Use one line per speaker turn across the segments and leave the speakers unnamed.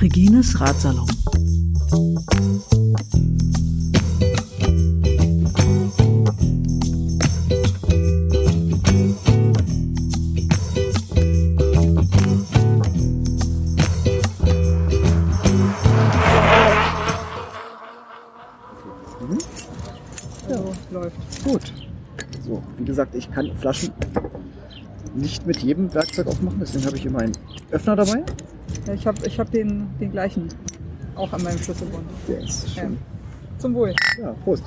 Regines Ratsalon.
Ich kann Flaschen nicht mit jedem Werkzeug aufmachen, deswegen habe ich immer einen Öffner dabei.
Ja, ich habe ich hab den, den gleichen auch an meinem Schlüsselbund.
Der ist
Ja.
schon.
Zum Wohl.
Ja, Prost.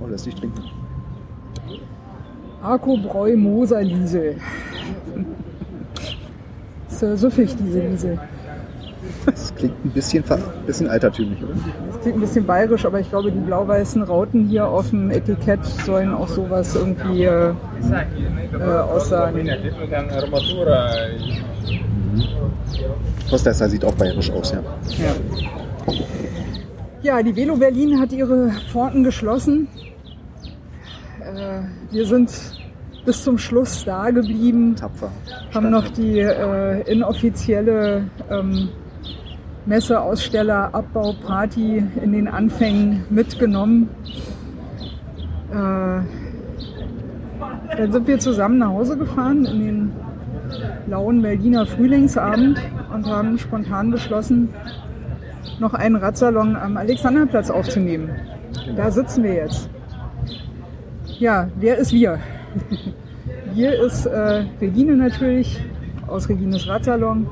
Oh, lass dich trinken.
Arco Bräu Moser Liesel. Süffig, diese Liesel.
Klingt ein bisschen, bisschen altertümlich, oder?
Das klingt ein bisschen bayerisch, aber ich glaube, die blau-weißen Rauten hier auf dem Etikett sollen auch sowas irgendwie äh, äh, aussagen.
Postleitzahl sieht auch bayerisch aus, ja.
Ja. ja, die Velo Berlin hat ihre Pforten geschlossen. Äh, wir sind bis zum Schluss da geblieben,
Tapfer.
haben noch die äh, inoffizielle ähm, Messe, Aussteller, Abbau, Party in den Anfängen mitgenommen. Äh, dann sind wir zusammen nach Hause gefahren in den lauen Berliner Frühlingsabend und haben spontan beschlossen, noch einen Radsalon am Alexanderplatz aufzunehmen. Da sitzen wir jetzt. Ja, wer ist wir? Wir ist äh, Regine natürlich aus Regines Radsalon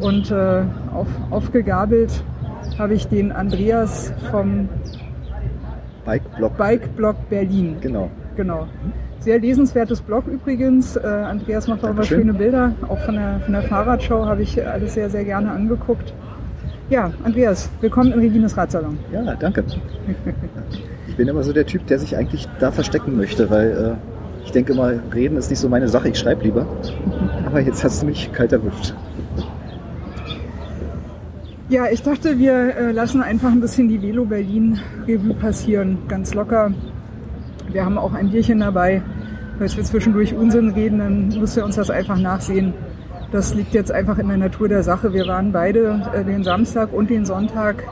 und äh, auf, aufgegabelt habe ich den Andreas vom
Bike-Block.
Bike-Blog Berlin.
Genau.
Genau. Sehr lesenswertes Blog übrigens. Äh, Andreas macht auch immer schöne Bilder. Auch von der, von der Fahrradshow habe ich alles sehr, sehr gerne angeguckt. Ja, Andreas, willkommen in Regines Radsalon.
Ja, danke. Ich bin immer so der Typ, der sich eigentlich da verstecken möchte, weil äh, ich denke mal, reden ist nicht so meine Sache, ich schreibe lieber. Aber jetzt hast du mich kalt erwischt.
Ja, ich dachte, wir äh, lassen einfach ein bisschen die Velo Berlin Revue passieren, ganz locker. Wir haben auch ein Bierchen dabei. Falls wir zwischendurch Unsinn reden, dann müsst ihr uns das einfach nachsehen. Das liegt jetzt einfach in der Natur der Sache. Wir waren beide äh, den Samstag und den Sonntag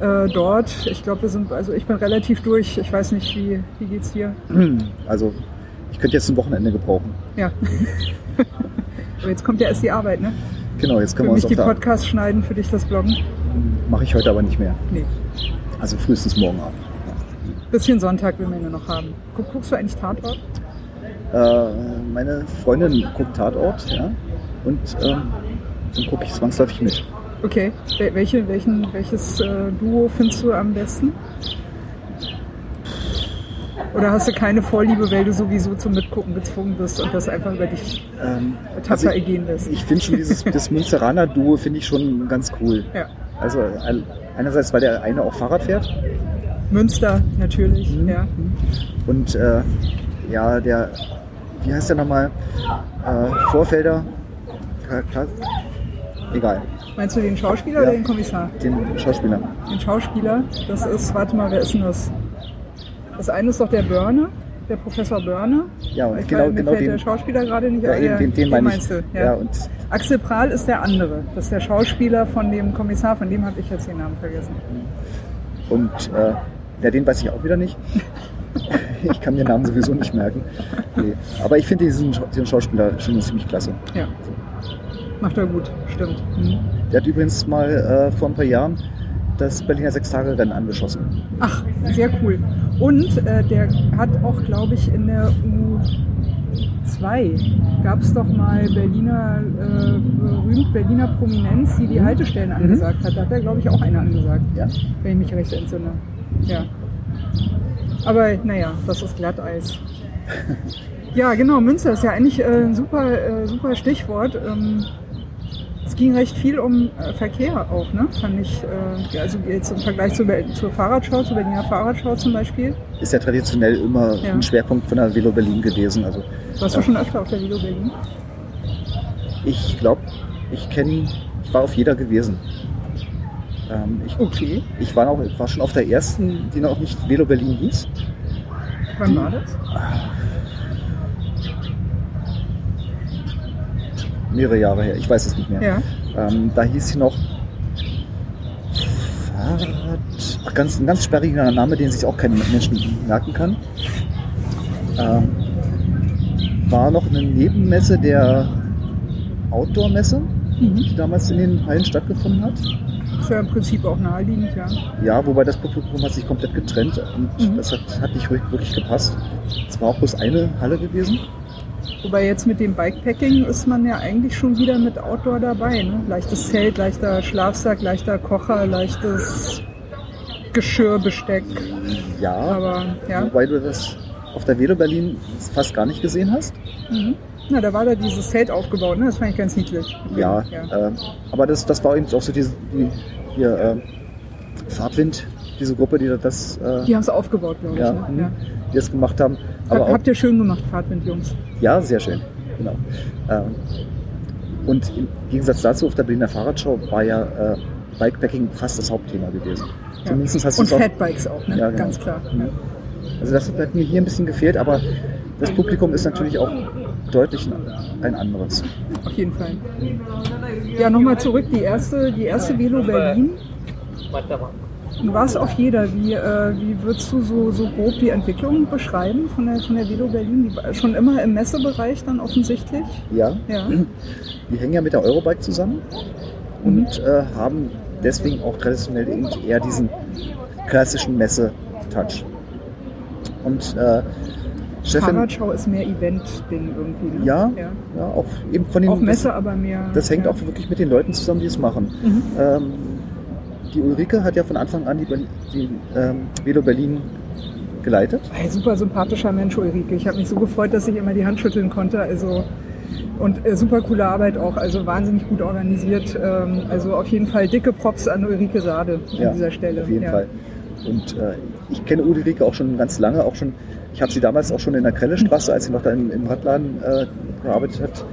äh, dort. Ich glaube, wir sind, also ich bin relativ durch. Ich weiß nicht, wie, wie geht's dir?
Also, ich könnte jetzt ein Wochenende gebrauchen.
Ja. Aber jetzt kommt ja erst die Arbeit, ne?
Genau, jetzt
Für
können wir
mich
uns
die
auf der
Podcasts schneiden, für dich das Bloggen.
Mache ich heute aber nicht mehr.
Nee.
Also frühestens morgen Abend.
Bisschen Sonntag will man ja noch haben. Guck, guckst du eigentlich Tatort?
Äh, meine Freundin guckt Tatort, ja. Und ähm, dann gucke ich zwangsläufig mit.
Okay. Wel- Welche, welchen, welches äh, Duo findest du am besten? Oder hast du keine Vorliebe, weil du sowieso zum Mitgucken gezwungen bist und das einfach über dich
Ähm,
tapfer
also
ergehen lässt?
ich finde schon dieses das Münsteraner Duo finde ich schon ganz cool.
Ja.
Also einerseits, weil der eine auch Fahrrad fährt
Münster natürlich,
Mhm.
ja.
und äh, ja, der, wie heißt der nochmal? Äh, Vorfelder. Egal,
Meinst du den Schauspieler
Ja.
oder den Kommissar?
den Schauspieler.
Den Schauspieler, das ist, warte mal, wer ist denn das? Das eine ist doch der Börne, der Professor Börne.
Ja, und
Ich
genau,
weiß, mir
genau
fällt
den,
der Schauspieler gerade nicht
ja,
ein.
den, den, den ich.
meinst du,
ja.
ja.
und
Axel Prahl ist der andere. Das ist der Schauspieler von dem Kommissar, von dem habe ich jetzt den Namen vergessen.
Und äh, ja, den weiß ich auch wieder nicht. ich kann mir Namen sowieso nicht merken. Nee. Aber ich finde diesen, diesen Schauspieler schon ziemlich klasse.
Ja. Macht er gut, stimmt.
Der hat übrigens mal äh, vor ein paar Jahren das Berliner Sechstagerennen angeschossen.
Ach, sehr cool. Und äh, der hat auch, glaube ich, in der U2 gab es doch mal Berliner, äh, berühmt Berliner Prominenz, die die Haltestellen angesagt hat. Da hat er, glaube ich, auch eine angesagt,
Ja?
wenn ich mich recht entsinne. Ja. Aber naja, das ist Glatteis. Ja, genau, Münster ist ja eigentlich äh, ein super, äh, super Stichwort. Ähm, es ging recht viel um äh, Verkehr auch, ne? Fand ich, äh, ja, also jetzt im Vergleich zur, Ber- zur Fahrradschau, zur Berliner Fahrradschau zum Beispiel.
Ist ja traditionell immer
Ja.
ein Schwerpunkt von der Velo Berlin gewesen. Also
Warst du schon öfter auf der Velo Berlin?
ich glaube, ich kenne, ich war auf jeder gewesen. Ähm, ich,
Okay.
ich war, noch, war schon auf der ersten, die noch nicht Velo Berlin hieß.
Wann war das?
Mehrere Jahre her, ich weiß es nicht mehr.
Ja.
Ähm, da hieß sie noch Fahrrad. Ach, ganz, ein ganz sperriger Name, den sich auch kein Menschen merken kann. Ähm, war noch eine Nebenmesse der Outdoor-Messe,
Mhm.
die damals in den Hallen stattgefunden hat.
Ist ja im Prinzip auch naheliegend, ja.
Ja, wobei das Publikum hat sich komplett getrennt und
Mhm.
das hat, hat nicht wirklich wirklich gepasst. Es war auch bloß eine Halle gewesen.
Wobei jetzt mit dem Bikepacking ist man ja eigentlich schon wieder mit Outdoor dabei. Ne? Leichtes Zelt, leichter Schlafsack, leichter Kocher, leichtes Geschirr, Besteck.
Ja,
Aber ja.
wobei du das auf der Velo Berlin fast gar nicht gesehen hast.
Mhm. Na, da war da dieses Zelt aufgebaut, ne? Das fand ich ganz niedlich.
Ja,
ja.
Äh, aber das, das war eben auch so diese die, hier, äh, Fahrtwind, diese Gruppe, die das, äh,
Die haben es aufgebaut, glaube ich.
ja,
ne?
hm,
ja.
die das gemacht haben. Aber
habt ihr schön gemacht, Fahrtwind, Jungs.
ja, sehr schön. Genau. Ähm, und im Gegensatz dazu auf der Berliner Fahrradschau war ja äh, Bikepacking fast das Hauptthema gewesen.
Ja.
Zumindest hast du
Und
es auch.
Fatbikes auch, ne?
Ja, genau.
Ganz klar.
Mhm. Also das hat mir hier ein bisschen gefehlt, aber das Publikum ist natürlich auch deutlich ein anderes.
Auf jeden Fall. Ja, nochmal zurück, die erste, die erste Velo Berlin. War es auf jeder? Wie, äh, wie würdest du so, so grob die Entwicklung beschreiben von der, von der Velo Berlin? Die war schon immer im Messebereich dann offensichtlich?
Ja,
Ja.
die hängen ja mit der Eurobike zusammen
Mhm.
und äh, haben deswegen auch traditionell eben eher diesen klassischen Messe-Touch. Und äh, Chefin,
Fahrradschau ist mehr Event-Ding irgendwie. Ne?
ja,
ja.
ja, auch eben von den
Auch Messe, aber mehr.
Das, das hängt
ja.
auch wirklich mit den Leuten zusammen, die es machen.
Mhm.
Ähm, die Ulrike hat ja von Anfang an die, Berlin- die ähm, Velo Berlin geleitet.
Ein super sympathischer Mensch, Ulrike. Ich habe mich so gefreut, dass ich immer die Hand schütteln konnte. Also und äh, super coole Arbeit auch, also wahnsinnig gut organisiert. Ähm, also auf jeden Fall dicke Props an Ulrike Sade an
Ja,
dieser Stelle.
Auf jeden
ja.
Fall. Und äh, ich kenne Ulrike auch schon ganz lange, auch schon, ich habe sie damals auch schon in der Krellestraße, als sie noch da im, im Radladen äh, gearbeitet hat,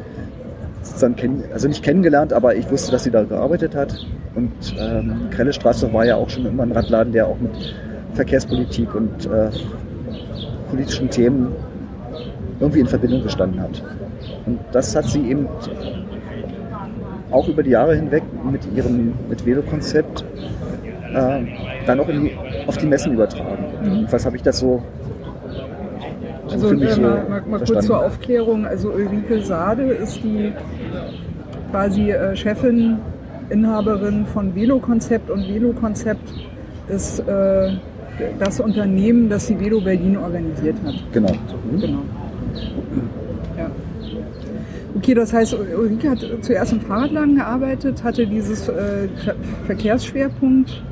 sozusagen kenn, also nicht kennengelernt, aber ich wusste, dass sie da gearbeitet hat. Und ähm, Krellestraße war ja auch schon immer ein Radladen, der auch mit Verkehrspolitik und äh, politischen Themen irgendwie in Verbindung gestanden hat. Und das hat sie eben auch über die Jahre hinweg mit ihrem mit Velo-Konzept äh, dann auch die, auf die Messen übertragen.
Mhm.
Was habe ich das so, so
Also
für mich
äh,
so
mal, mal, mal kurz zur Aufklärung. Also Ulrike Sade ist die quasi äh, Chefin, Inhaberin von Velo-Konzept und Velo-Konzept ist äh, das Unternehmen, das die Velo Berlin organisiert hat.
Genau. Mhm.
Genau. Ja. Okay, das heißt, Ulrike hat zuerst im Fahrradladen gearbeitet, hatte dieses äh, Ver Verkehrsschwerpunkt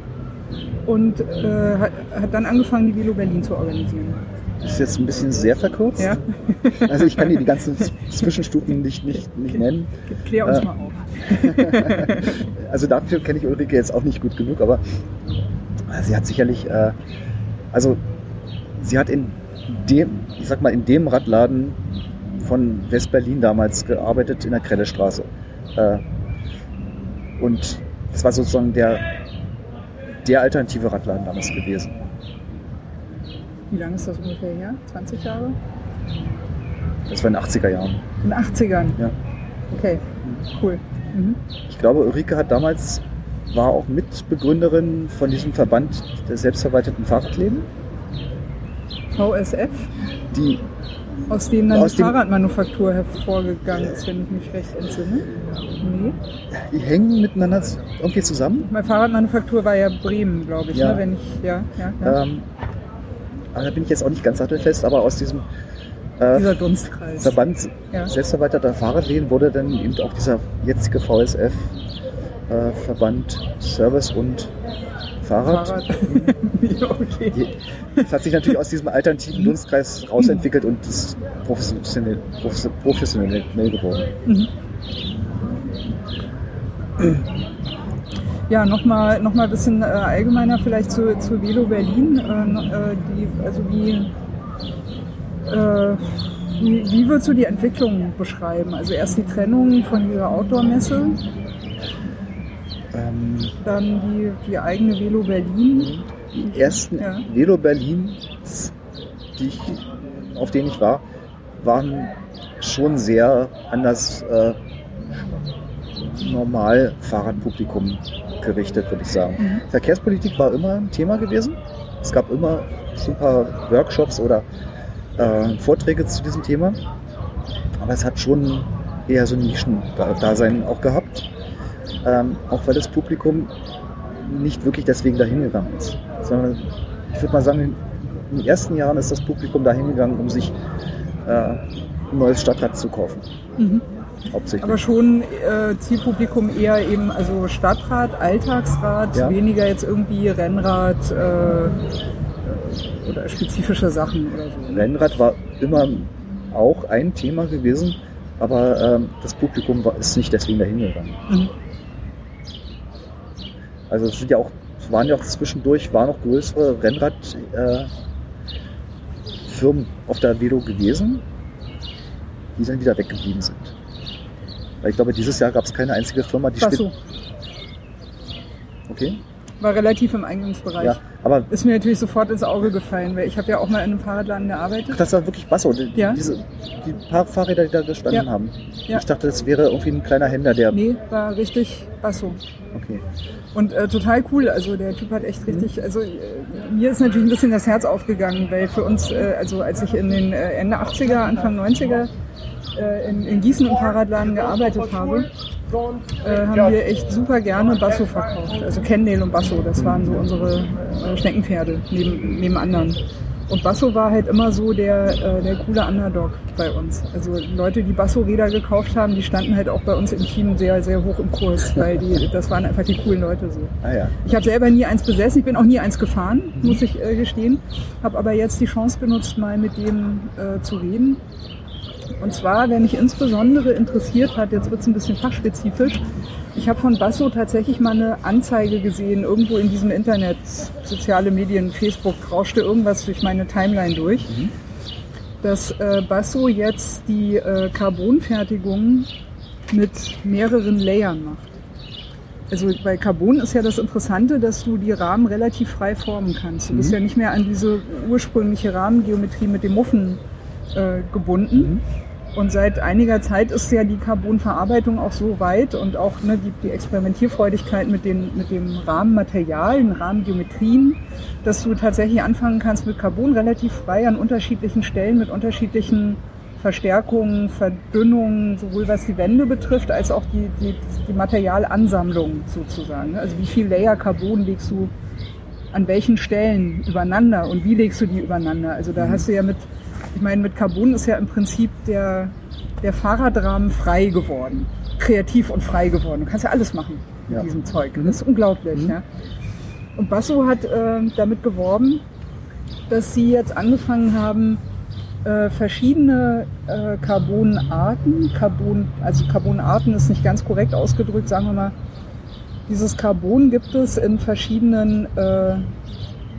und äh, hat, hat dann angefangen, die Velo Berlin zu organisieren.
Das ist jetzt ein bisschen sehr verkürzt.
Ja,
Also ich kann dir die ganzen Zwischenstufen nicht, nicht, nicht nennen.
klär uns
Äh,
mal auf.
Also dafür kenne ich Ulrike jetzt auch nicht gut genug, aber sie hat sicherlich, äh, also sie hat in dem, ich sag mal, in dem Radladen von West-Berlin damals gearbeitet, in der Krellestraße. Äh, und das war sozusagen der, der alternative Radladen damals gewesen.
Wie lange ist das ungefähr her? 20 Jahre?
Das war in den 80er Jahren.
In den 80ern?
Ja.
Okay, cool. Mhm.
Ich glaube, Ulrike hat damals, war auch Mitbegründerin von diesem Verband der selbstverwalteten Fahrradläden,
VSF,
die
aus dem dann
Aus
die Fahrradmanufaktur hervorgegangen ist, wenn ich mich recht entsinne. Nee.
Die hängen miteinander irgendwie zusammen.
Meine Fahrradmanufaktur war ja Bremen, glaube ich,
Ja.
ne? wenn ich, ja, ja, ja.
Ähm, aber da bin ich jetzt auch nicht ganz sattelfest, aber aus diesem
Dieser Dunstkreis.
Verband
Ja.
selbstverwalteter Fahrradläden wurde dann eben auch dieser jetzige VSF äh, Verband Service und Fahrrad.
Fahrrad. ja, okay.
Das hat sich natürlich aus diesem alternativen Dunstkreis rausentwickelt und ist professionell, profes- professionell geworden.
Ja, nochmal noch mal ein bisschen äh, allgemeiner vielleicht zu, zu Velo Berlin. Äh, äh, die, also wie, äh, wie, wie würdest du die Entwicklung beschreiben? Also erst die Trennung von dieser Outdoor-Messe.
Ähm,
Dann die, die eigene Velo Berlin.
die ersten
Ja.
Velo Berlin, die ich, auf denen ich war, waren schon sehr an das äh, normal Fahrradpublikum gerichtet, würde ich sagen.
Mhm.
Verkehrspolitik war immer ein Thema gewesen. Es gab immer super Workshops oder äh, Vorträge zu diesem Thema. Aber es hat schon eher so ein Nischen-Dasein auch gehabt. Ähm, auch weil das Publikum nicht wirklich deswegen dahin gegangen ist. Sondern ich würde mal sagen, in den ersten Jahren ist das Publikum dahin gegangen, um sich äh, ein neues Stadtrad zu kaufen.
Mhm.
Hauptsächlich.
Aber schon äh, Zielpublikum eher eben also Stadtrad, Alltagsrad,
Ja.
weniger jetzt irgendwie Rennrad äh, oder spezifische Sachen oder so.
Rennrad war immer auch ein Thema gewesen, aber ähm, das Publikum war, ist nicht deswegen dahin gegangen.
Mhm.
Also es sind ja auch, es waren ja auch zwischendurch, waren noch größere Rennradfirmen äh, auf der Velo gewesen, die dann wieder weggeblieben sind. Weil ich glaube, dieses Jahr gab es keine einzige Firma, die
Basso
Okay.
war relativ im Eingangsbereich.
Ja, aber
Ist mir natürlich sofort ins Auge gefallen, weil ich habe ja auch mal in einem Fahrradladen gearbeitet.
das war wirklich Basso. Die,
Ja.
diese, die paar Fahrräder, die da gestanden
Ja.
haben.
Ja.
Ich dachte, das wäre irgendwie ein kleiner Händler, der.
Nee, war richtig Basso.
Okay.
Und äh, total cool. Also der Typ hat echt richtig, also äh, mir ist natürlich ein bisschen das Herz aufgegangen, weil für uns, äh, also als ich in den äh, Ende 80er, Anfang 90er äh, in, in Gießen im Fahrradladen gearbeitet habe, äh, haben wir echt super gerne Basso verkauft. Also Kendale und Basso, das waren so unsere äh, Steckenpferde neben, neben anderen. Und Basso war halt immer so der, äh, der coole Underdog bei uns. Also Leute, die Basso-Räder gekauft haben, die standen halt auch bei uns im Team sehr, sehr hoch im Kurs, weil die, das waren einfach die coolen Leute so.
Ah ja.
Ich habe selber nie eins besessen, ich bin auch nie eins gefahren, muss ich äh, gestehen. Habe aber jetzt die Chance genutzt, mal mit dem äh, zu reden. Und zwar, wenn mich insbesondere interessiert hat, jetzt wird es ein bisschen fachspezifisch, ich habe von Basso tatsächlich mal eine Anzeige gesehen, irgendwo in diesem Internet, soziale Medien, Facebook, rauschte irgendwas durch meine Timeline durch, dass äh, Basso jetzt die äh, Carbonfertigung mit mehreren Layern macht. Also bei Carbon ist ja das Interessante, dass du die Rahmen relativ frei formen kannst. Du bist ja nicht mehr an diese ursprüngliche Rahmengeometrie mit dem Muffen äh, gebunden. Und seit einiger Zeit ist ja die Carbonverarbeitung auch so weit und auch ne, die, die Experimentierfreudigkeit mit, den, mit dem Rahmenmaterial, den Rahmengeometrien, dass du tatsächlich anfangen kannst mit Carbon relativ frei an unterschiedlichen Stellen mit unterschiedlichen Verstärkungen, Verdünnungen, sowohl was die Wände betrifft, als auch die, die, die Materialansammlung sozusagen. Also wie viel Layer Carbon legst du an welchen Stellen übereinander und wie legst du die übereinander? Also da hast du ja mit, ich meine, mit Carbon ist ja im Prinzip der, der Fahrradrahmen frei geworden. Kreativ und frei geworden. Du kannst ja alles machen mit
Ja.
diesem Zeug. Das ist unglaublich. Ja. Und Basso hat äh, damit geworben, dass sie jetzt angefangen haben, äh, verschiedene äh, Carbonarten, Carbon, also Carbonarten ist nicht ganz korrekt ausgedrückt, sagen wir mal, dieses Carbon gibt es in verschiedenen äh,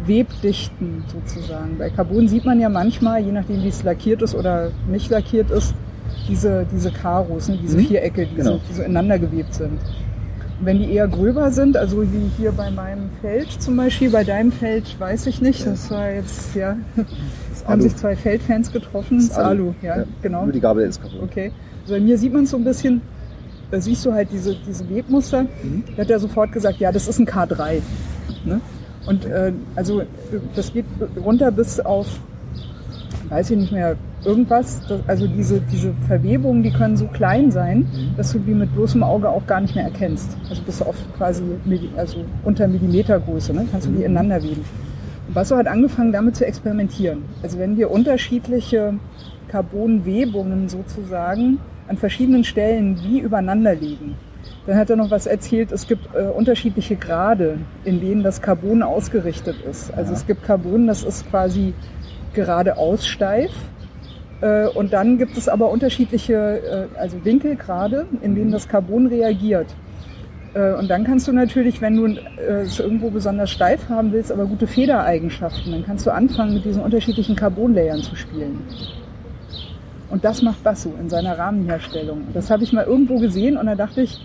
Webdichten sozusagen. Bei Carbon sieht man ja manchmal, je nachdem wie es lackiert ist oder nicht lackiert ist, diese, diese Karos, ne, diese
Mhm.
Vierecke, die,
Genau.
so, die so ineinander gewebt sind. Und wenn die eher gröber sind, also wie hier bei meinem Feld zum Beispiel, bei deinem Feld weiß ich nicht, das war jetzt, ja, haben
Alu.
sich zwei Feldfans getroffen. Das ist Alu, ja, genau.
Nur die Gabel ist kaputt.
Okay. Also bei mir sieht man es so ein bisschen, da siehst du halt diese, diese Webmuster.
Mhm.
Da hat er sofort gesagt, ja, das ist ein K3. Ne? Und äh, also das geht runter bis auf, weiß ich nicht mehr, irgendwas. Das, also diese, diese Verwebungen, die können so klein sein,
Mhm.
dass du die mit bloßem Auge auch gar nicht mehr erkennst. Also bis auf quasi Milli- also unter Millimetergröße, ne? kannst du
Mhm.
die ineinander weben. Und Basso hat angefangen damit zu experimentieren. Also wenn wir unterschiedliche Carbonwebungen sozusagen an verschiedenen Stellen wie übereinander legen, dann hat er noch was erzählt, es gibt äh, unterschiedliche Grade, in denen das Carbon ausgerichtet ist. Also
Ja.
es gibt Carbon, das ist quasi geradeaus steif. Äh, und dann gibt es aber unterschiedliche, äh, also Winkelgrade, in denen das Carbon reagiert. Äh, Und dann kannst du natürlich, wenn du es irgendwo besonders steif haben willst, aber gute Federeigenschaften, dann kannst du anfangen, mit diesen unterschiedlichen Carbonlayern zu spielen. Und das macht Basso in seiner Rahmenherstellung. Das habe ich mal irgendwo gesehen und da dachte ich,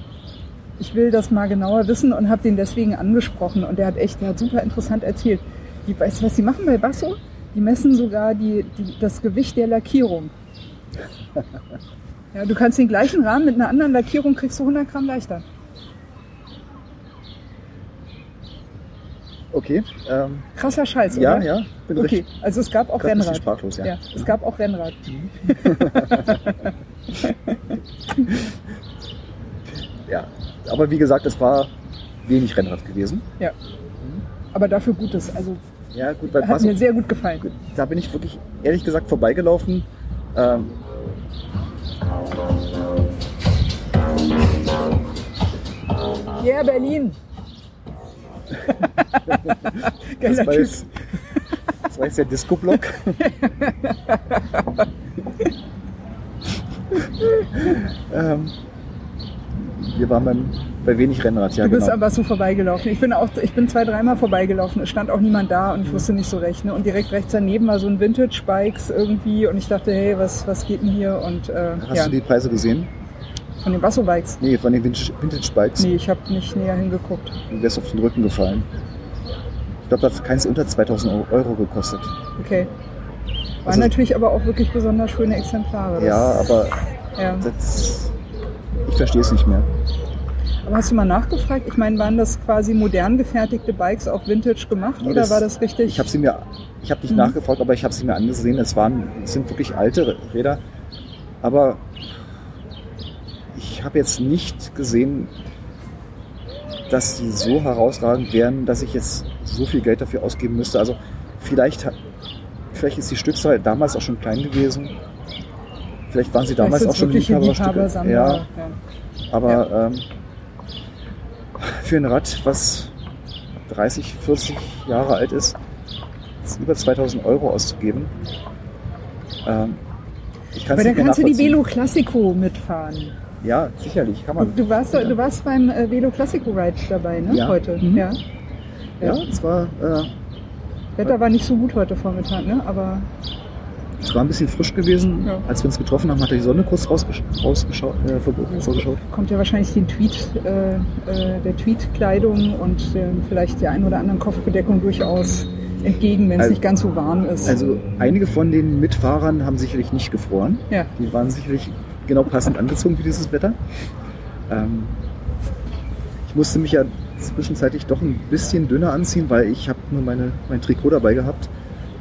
ich will das mal genauer wissen und habe den deswegen angesprochen. Und der hat echt, der hat super interessant erzählt. Die, weißt du, was die machen bei Basso? Die messen sogar die, die, das Gewicht der Lackierung. Ja, du kannst den gleichen Rahmen mit einer anderen Lackierung kriegst du 100 Gramm leichter.
Okay. Ähm,
Krasser Scheiß,
ja,
oder?
ja. Bin
Okay,
recht,
also es gab auch Rennrad.
sprachlos, ja.
Ja, es gab auch Rennrad.
ja. Aber wie gesagt, es war wenig Rennrad gewesen.
Ja. Aber dafür Gutes. Also
Ja, gut,
hat
Basso,
mir sehr gut gefallen.
da bin ich wirklich ehrlich gesagt vorbeigelaufen. Ähm,
Yeah, Berlin.
das,
Geiler
jetzt, das war jetzt der Disco-Block. ähm, wir waren beim, bei wenig Rennrad, ja
Du bist
genau.
aber so vorbeigelaufen. Ich bin auch, ich bin zwei, dreimal vorbeigelaufen. Es stand auch niemand da und ich wusste nicht so recht. Ne? Und direkt rechts daneben war so ein Vintage Bikes irgendwie und ich dachte, hey, was, was geht denn hier? Und äh,
Hast
ja,
du die Preise gesehen?
von den Basso Bikes.
Nee, von den Vintage- Vintage-Bikes.
Nee, ich habe nicht näher hingeguckt.
Du wärst auf den Rücken gefallen. Ich glaube, da hat keins unter 2000 Euro gekostet.
Okay. Waren
Also-
natürlich aber auch wirklich besonders schöne Exemplare. Das-
Ja, aber
ja.
das, ich verstehe es nicht mehr.
Aber hast du mal nachgefragt? Ich meine, waren das quasi modern gefertigte Bikes auch Vintage gemacht
Nee,
oder
das-
war das richtig?
Ich habe sie mir, ich habe nicht
Mhm.
nachgefragt, aber ich habe sie mir angesehen. Es waren, es sind wirklich alte Räder, aber ich habe jetzt nicht gesehen, dass sie so herausragend wären, dass ich jetzt so viel Geld dafür ausgeben müsste. Also vielleicht, vielleicht ist die Stückzahl damals auch schon klein gewesen. Vielleicht waren sie damals auch schon Liebhaberstücke. Ja,
Ja.
aber Ähm, für ein Rad, was 30, 40 Jahre alt ist, über 2000 Euro auszugeben, ähm, ich kann
Aber da kannst du die. Velo Classico mitfahren.
Ja, sicherlich, kann man.
Du warst,
Ja.
du warst beim äh, Velo Classico Ride dabei, ne?
Ja.
Heute.
Mhm.
Ja.
Ja, es war, äh,
Wetter war nicht so gut heute Vormittag, ne? Aber
es war ein bisschen frisch gewesen.
Ja.
Als wir uns getroffen haben, hat die Sonne kurz rausgesch rausgeschaut, äh, vor- vorgeschaut.
kommt ja wahrscheinlich den Tweet, äh, äh, der Tweet-Kleidung und äh, vielleicht der ein oder anderen Kopfbedeckung durchaus entgegen, wenn es
Also-
nicht ganz so warm ist.
Also einige von den Mitfahrern haben sicherlich nicht gefroren.
ja.
Die waren sicherlich genau passend angezogen für dieses Wetter. Ähm, ich musste mich ja zwischenzeitlich doch ein bisschen dünner anziehen, weil ich habe nur meine, mein Trikot dabei gehabt.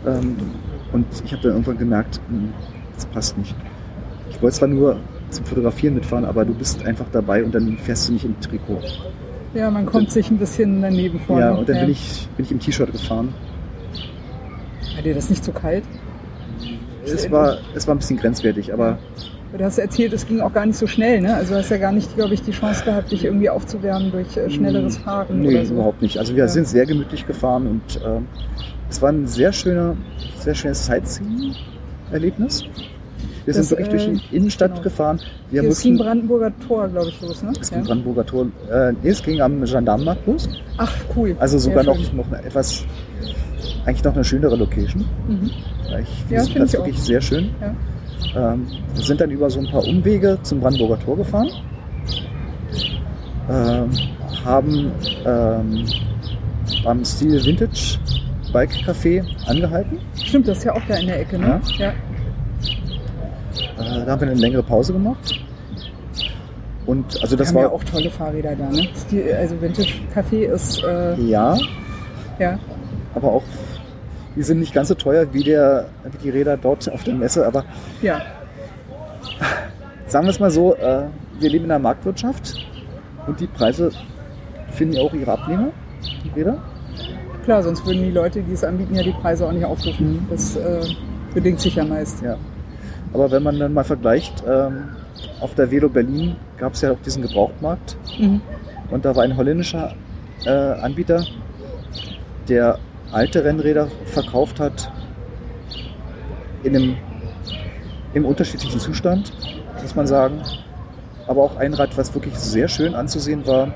Ähm, und ich habe dann irgendwann gemerkt, hm, das passt nicht. Ich wollte zwar nur zum Fotografieren mitfahren, aber du bist einfach dabei und dann fährst du nicht im Trikot.
ja, man kommt sich ein bisschen daneben vor.
Ja,
ne?
und dann bin, ich, bin ich im T-Shirt gefahren.
War dir das nicht zu kalt?
Es war, es war ein bisschen grenzwertig, aber
Du hast erzählt, es ging auch gar nicht so schnell, ne? Also du hast ja gar nicht, glaube ich, die Chance gehabt, dich irgendwie aufzuwärmen durch äh, schnelleres Fahren
Nee,
oder so.
überhaupt nicht. Also wir
Ja.
sind sehr gemütlich gefahren und ähm, es war ein sehr schöner, sehr schönes Sightseeing-Erlebnis. Wir
Das,
sind wirklich durch
äh,
die Innenstadt
genau.
gefahren. Wir
ist
mussten,
Brandenburger Tor, glaube ich, los, ne?
es
Ja.
ging Brandenburger Tor, äh, nee, es ging am Gendarmenmarkt los.
Ach, cool.
Also sogar noch, noch eine etwas, eigentlich noch eine schönere Location.
Mhm.
Ich finde
Ja,
diesen
find
Platz
ich auch.
wirklich sehr schön.
Ja.
Ähm, wir sind dann über so ein paar Umwege zum Brandenburger Tor gefahren. Ähm, haben ähm, beim Steel Vintage Bike Café angehalten.
Stimmt, das ist ja auch da in der Ecke, ne? Ja.
Äh, da haben wir eine längere Pause gemacht. Und also das
haben
war
ja auch tolle Fahrräder da, ne? Die, also Vintage Café ist, äh,
ja,
ja,
aber auch die sind nicht ganz so teuer wie der wie die Räder dort auf der Messe, aber
ja.
sagen wir es mal so, äh, wir leben in einer Marktwirtschaft und die Preise finden ja auch ihre Abnehmer, die Räder.
Klar, sonst würden die Leute, die es anbieten, ja die Preise auch nicht aufrufen. Das äh, bedingt sich ja meist.
Ja. Aber wenn man dann mal vergleicht, ähm, auf der Velo Berlin gab es ja auch diesen Gebrauchtmarkt
Mhm.
und da war ein holländischer äh, Anbieter, der alte Rennräder verkauft hat in einem im unterschiedlichen Zustand, muss man sagen. Aber auch ein Rad, was wirklich sehr schön anzusehen war,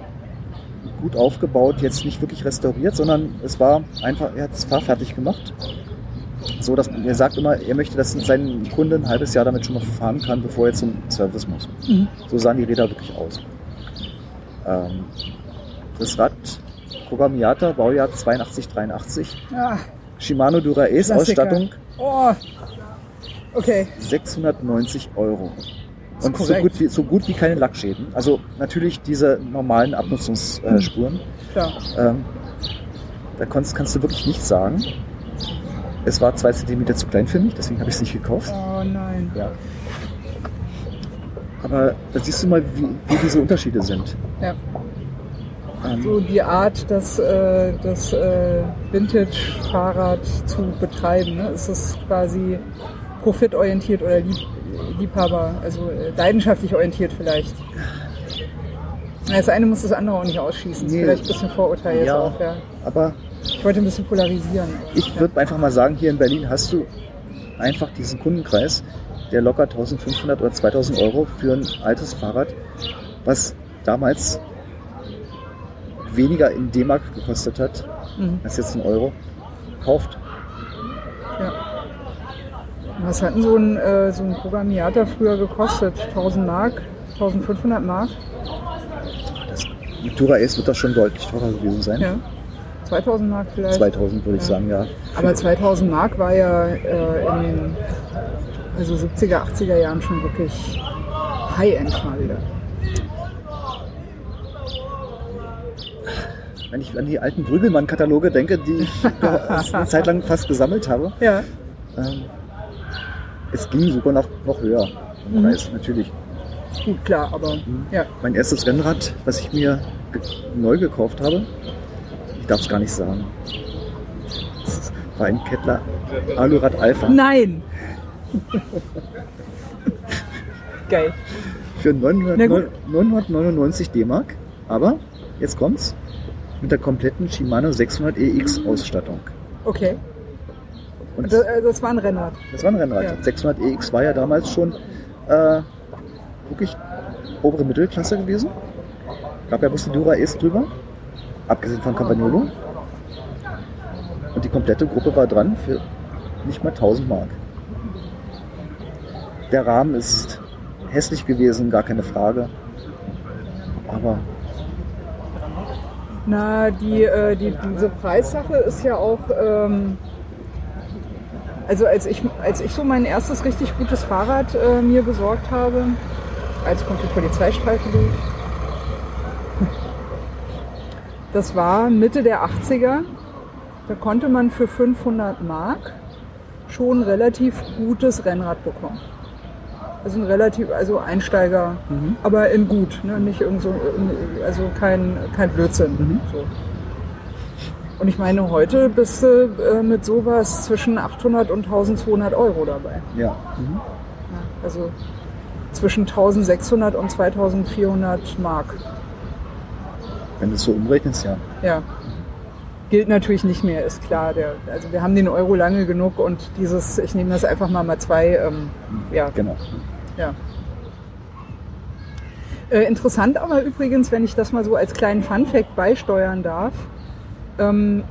gut aufgebaut, jetzt nicht wirklich restauriert, sondern es war einfach, er hat es fahrfertig gemacht. So, dass er sagt immer, er möchte, dass sein Kunde ein halbes Jahr damit schon mal fahren kann, bevor er zum Service muss.
Mhm.
So sahen die Räder wirklich aus. Ähm, das Rad Programmiata, Baujahr 82, 83.
Ah,
Shimano Dura Ace
Klassiker.
Ausstattung
oh. Okay.
690 Euro. Und so gut, wie, so gut wie keine Lackschäden. Also natürlich diese normalen Abnutzungsspuren.
Klar.
Ähm, da kannst, kannst du wirklich nichts sagen. Es war zwei Zentimeter zu klein für mich, deswegen habe ich es nicht gekauft.
Oh nein.
Ja. Aber da siehst du mal, wie, wie diese Unterschiede sind.
Ja.
Ähm,
So die Art, das, äh, das äh, Vintage-Fahrrad zu betreiben. Ne? Ist es quasi profitorientiert oder lieb, Liebhaber, also äh, leidenschaftlich orientiert vielleicht? Das eine muss das andere auch nicht ausschließen.
Nee.
vielleicht ein bisschen Vorurteil jetzt
Ja.
auch. Ja.
aber
Ich wollte ein bisschen polarisieren.
ich würde einfach mal sagen, hier in Berlin hast du einfach diesen Kundenkreis, der locker 1500 oder 2000 Euro für ein altes Fahrrad, was damals weniger in D-Mark gekostet hat,
Mhm.
als jetzt ein Euro, kauft.
Ja. Was hat denn so ein, äh, so ein Programmiator früher gekostet? 1000 Mark? 1500 Mark?
Das, mit Dura Ace wird das schon deutlich teurer gewesen sein.
Ja. 2000 Mark vielleicht?
2000 würde ich
Ja.
sagen, ja.
Aber 2000 Mark war ja äh, in den also 70er, 80er Jahren schon wirklich High-End-Fahrräder.
Wenn ich an die alten Brügelmann-Kataloge denke, die ich eine Zeit lang fast gesammelt habe,
Ja.
ähm, es ging sogar noch, noch höher vom
Mhm.
Preis, natürlich.
Gut, klar, aber ja.
Mein erstes Rennrad, was ich mir ge neu gekauft habe, ich darf es gar nicht sagen. Es war ein Kettler Alurad Alpha
Nein! Geil.
für
Na
900,
gut.
999 D-Mark. Aber, jetzt kommt's, mit der kompletten Shimano 600 EX Ausstattung.
Okay.
Und
Das, äh, das war ein Rennrad.
das war ein Rennrad.
Ja.
600 EX war ja damals schon äh, wirklich obere Mittelklasse gewesen. Gab ja die Dura Ace drüber, abgesehen von Campagnolo. Und die komplette Gruppe war dran für nicht mal 1000 Mark. Der Rahmen ist hässlich gewesen, gar keine Frage. Aber
Na, die, äh, die, diese Preissache ist ja auch. Ähm, also, als ich, als ich so mein erstes richtig gutes Fahrrad äh, mir besorgt habe, als kommt die Polizeistreife durch. Das war Mitte der 80er. Da konnte man für 500 Mark schon relativ gutes Rennrad bekommen. Also ein relativ, also Einsteiger, aber in gut, ne? nicht irgend so, also kein, kein Blödsinn. So. Und ich meine, heute bist du äh, mit sowas zwischen 800 und 1200 Euro dabei.
ja, mhm.
Also zwischen 1600 und 2400 Mark.
wenn du es so umrechnest, ja.
Ja. Gilt natürlich nicht mehr, ist klar. Der, also wir haben den Euro lange genug und dieses, ich nehme das einfach mal mal zwei, ähm, ja,
Genau.
ja. Äh, interessant aber übrigens, wenn ich das mal so als kleinen Funfact beisteuern darf, ähm,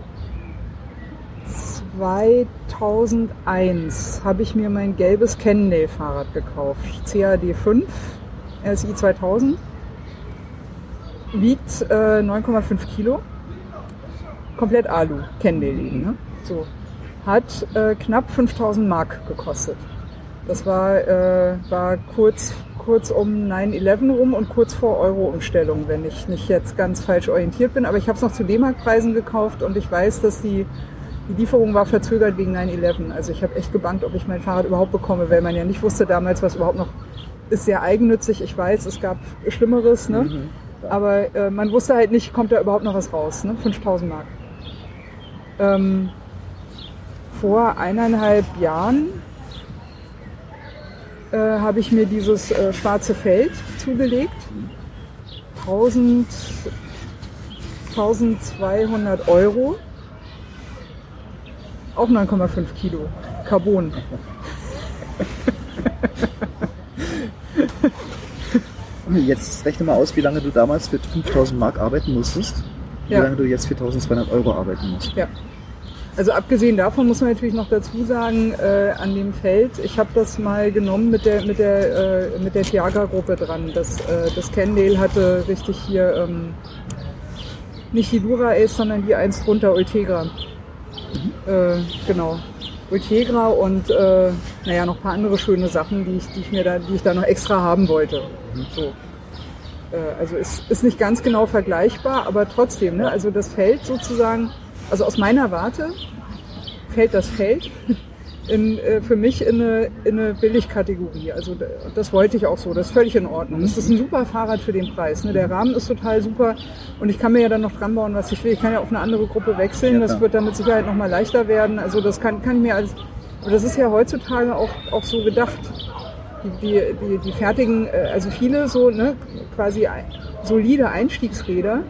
2001 habe ich mir mein gelbes Cannondale-Fahrrad gekauft. CAD 5, RSI 2000. Wiegt äh, 9,5 Kilo. Komplett Alu, Cannondale eben. Ne? So. Hat äh, knapp 5000 Mark gekostet. Das war, äh, war kurz, kurz um 9-11 rum und kurz vor Euro-Umstellung, wenn ich nicht jetzt ganz falsch orientiert bin. Aber ich habe es noch zu D-Mark-Preisen gekauft und ich weiß, dass die, die Lieferung war verzögert wegen 9-11. Also ich habe echt gebankt, ob ich mein Fahrrad überhaupt bekomme, weil man ja nicht wusste damals, was überhaupt noch ist sehr eigennützig. Ich weiß, es gab Schlimmeres, ne? aber äh, man wusste halt nicht, kommt da überhaupt noch was raus. Ne? 5000 Mark. Ähm, vor eineinhalb Jahren äh, habe ich mir dieses äh, schwarze Feld zugelegt. 1000, 1200 Euro. Auch 9,5 Kilo. Carbon.
Jetzt rechne mal aus, wie lange du damals für 5000 Mark arbeiten musstest, wie
Ja.
lange du jetzt für 1200 Euro arbeiten musst.
Ja. Also abgesehen davon muss man natürlich noch dazu sagen, äh, an dem Feld, ich habe das mal genommen mit der mit der äh, mit der Tiaga-Gruppe dran. Das, äh, das Kendale hatte richtig hier ähm, nicht die Dura Ace, sondern die eins drunter Ultegra. Äh, genau. Ultegra und äh, naja, noch ein paar andere schöne Sachen, die ich, die ich mir da, die ich da noch extra haben wollte. So. Äh, also ist, ist nicht ganz genau vergleichbar, aber trotzdem, ne? also das Feld sozusagen, also aus meiner Warte fällt das Feld in, äh, für mich in eine, in eine Billigkategorie. Also das wollte ich auch so, das ist völlig in Ordnung. Es ist ein super Fahrrad für den Preis. Ne? Der Rahmen ist total super und ich kann mir ja dann noch dran bauen, was ich will. Ich kann ja auf eine andere Gruppe wechseln, das wird dann mit Sicherheit nochmal leichter werden. Also das kann, kann ich mir als, aber das ist ja heutzutage auch, auch so gedacht. Die, die, die, die fertigen, äh, also viele so ne, quasi solide Einstiegsräder,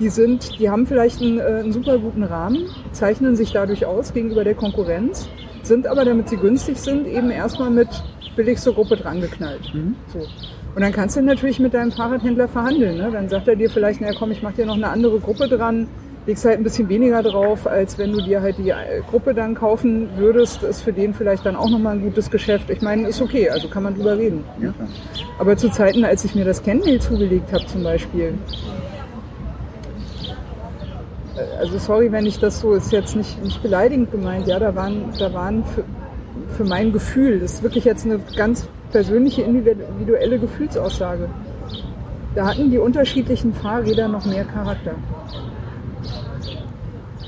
die sind, die haben vielleicht einen, äh, einen super guten Rahmen, zeichnen sich dadurch aus gegenüber der Konkurrenz, sind aber, damit sie günstig sind, eben erstmal mit billigster Gruppe drangeknallt. So. Und dann kannst du natürlich mit deinem Fahrradhändler verhandeln. Ne? Dann sagt er dir vielleicht, naja komm, ich mach dir noch eine andere Gruppe dran, legst halt ein bisschen weniger drauf, als wenn du dir halt die äh, Gruppe dann kaufen würdest. Ist für den vielleicht dann auch nochmal ein gutes Geschäft. Ich meine, ist okay, also kann man drüber reden.
Ja,
Ne?
klar.
Aber zu Zeiten, als ich mir das Kennmail zugelegt habe zum Beispiel, also sorry, wenn ich das so, ist jetzt nicht, nicht beleidigend gemeint, ja, da waren, da waren für, für mein Gefühl, das ist wirklich jetzt eine ganz persönliche, individuelle Gefühlsaussage, da hatten die unterschiedlichen Fahrräder noch mehr Charakter.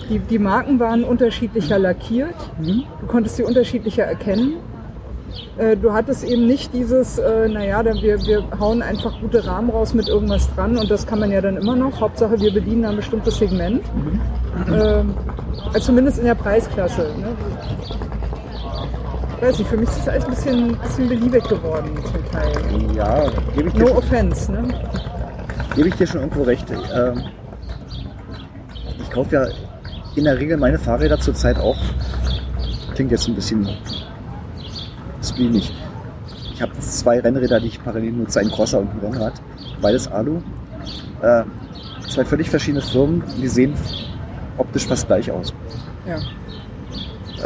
Die, die Marken waren unterschiedlicher lackiert, du konntest sie unterschiedlicher erkennen. Äh, Du hattest eben nicht dieses, äh, naja, da wir, wir hauen einfach gute Rahmen raus mit irgendwas dran und das kann man ja dann immer noch. Hauptsache, wir bedienen ein bestimmtes Segment. Ähm, also zumindest in der Preisklasse. Ne? Weiß nicht, für mich ist das alles ein bisschen, bisschen beliebig geworden zum Teil.
Ja, gebe ich, dir
No
schon-
offense, ne?
gebe ich dir schon irgendwo recht. Ähm, ich kaufe ja in der Regel meine Fahrräder zurzeit auch. Klingt jetzt ein bisschen spleenig. Ich habe zwei Rennräder, die ich parallel nutze, ein Crosser und ein Rennrad. Beides Alu. Äh, zwei völlig verschiedene Firmen, die sehen optisch fast gleich aus.
Ja.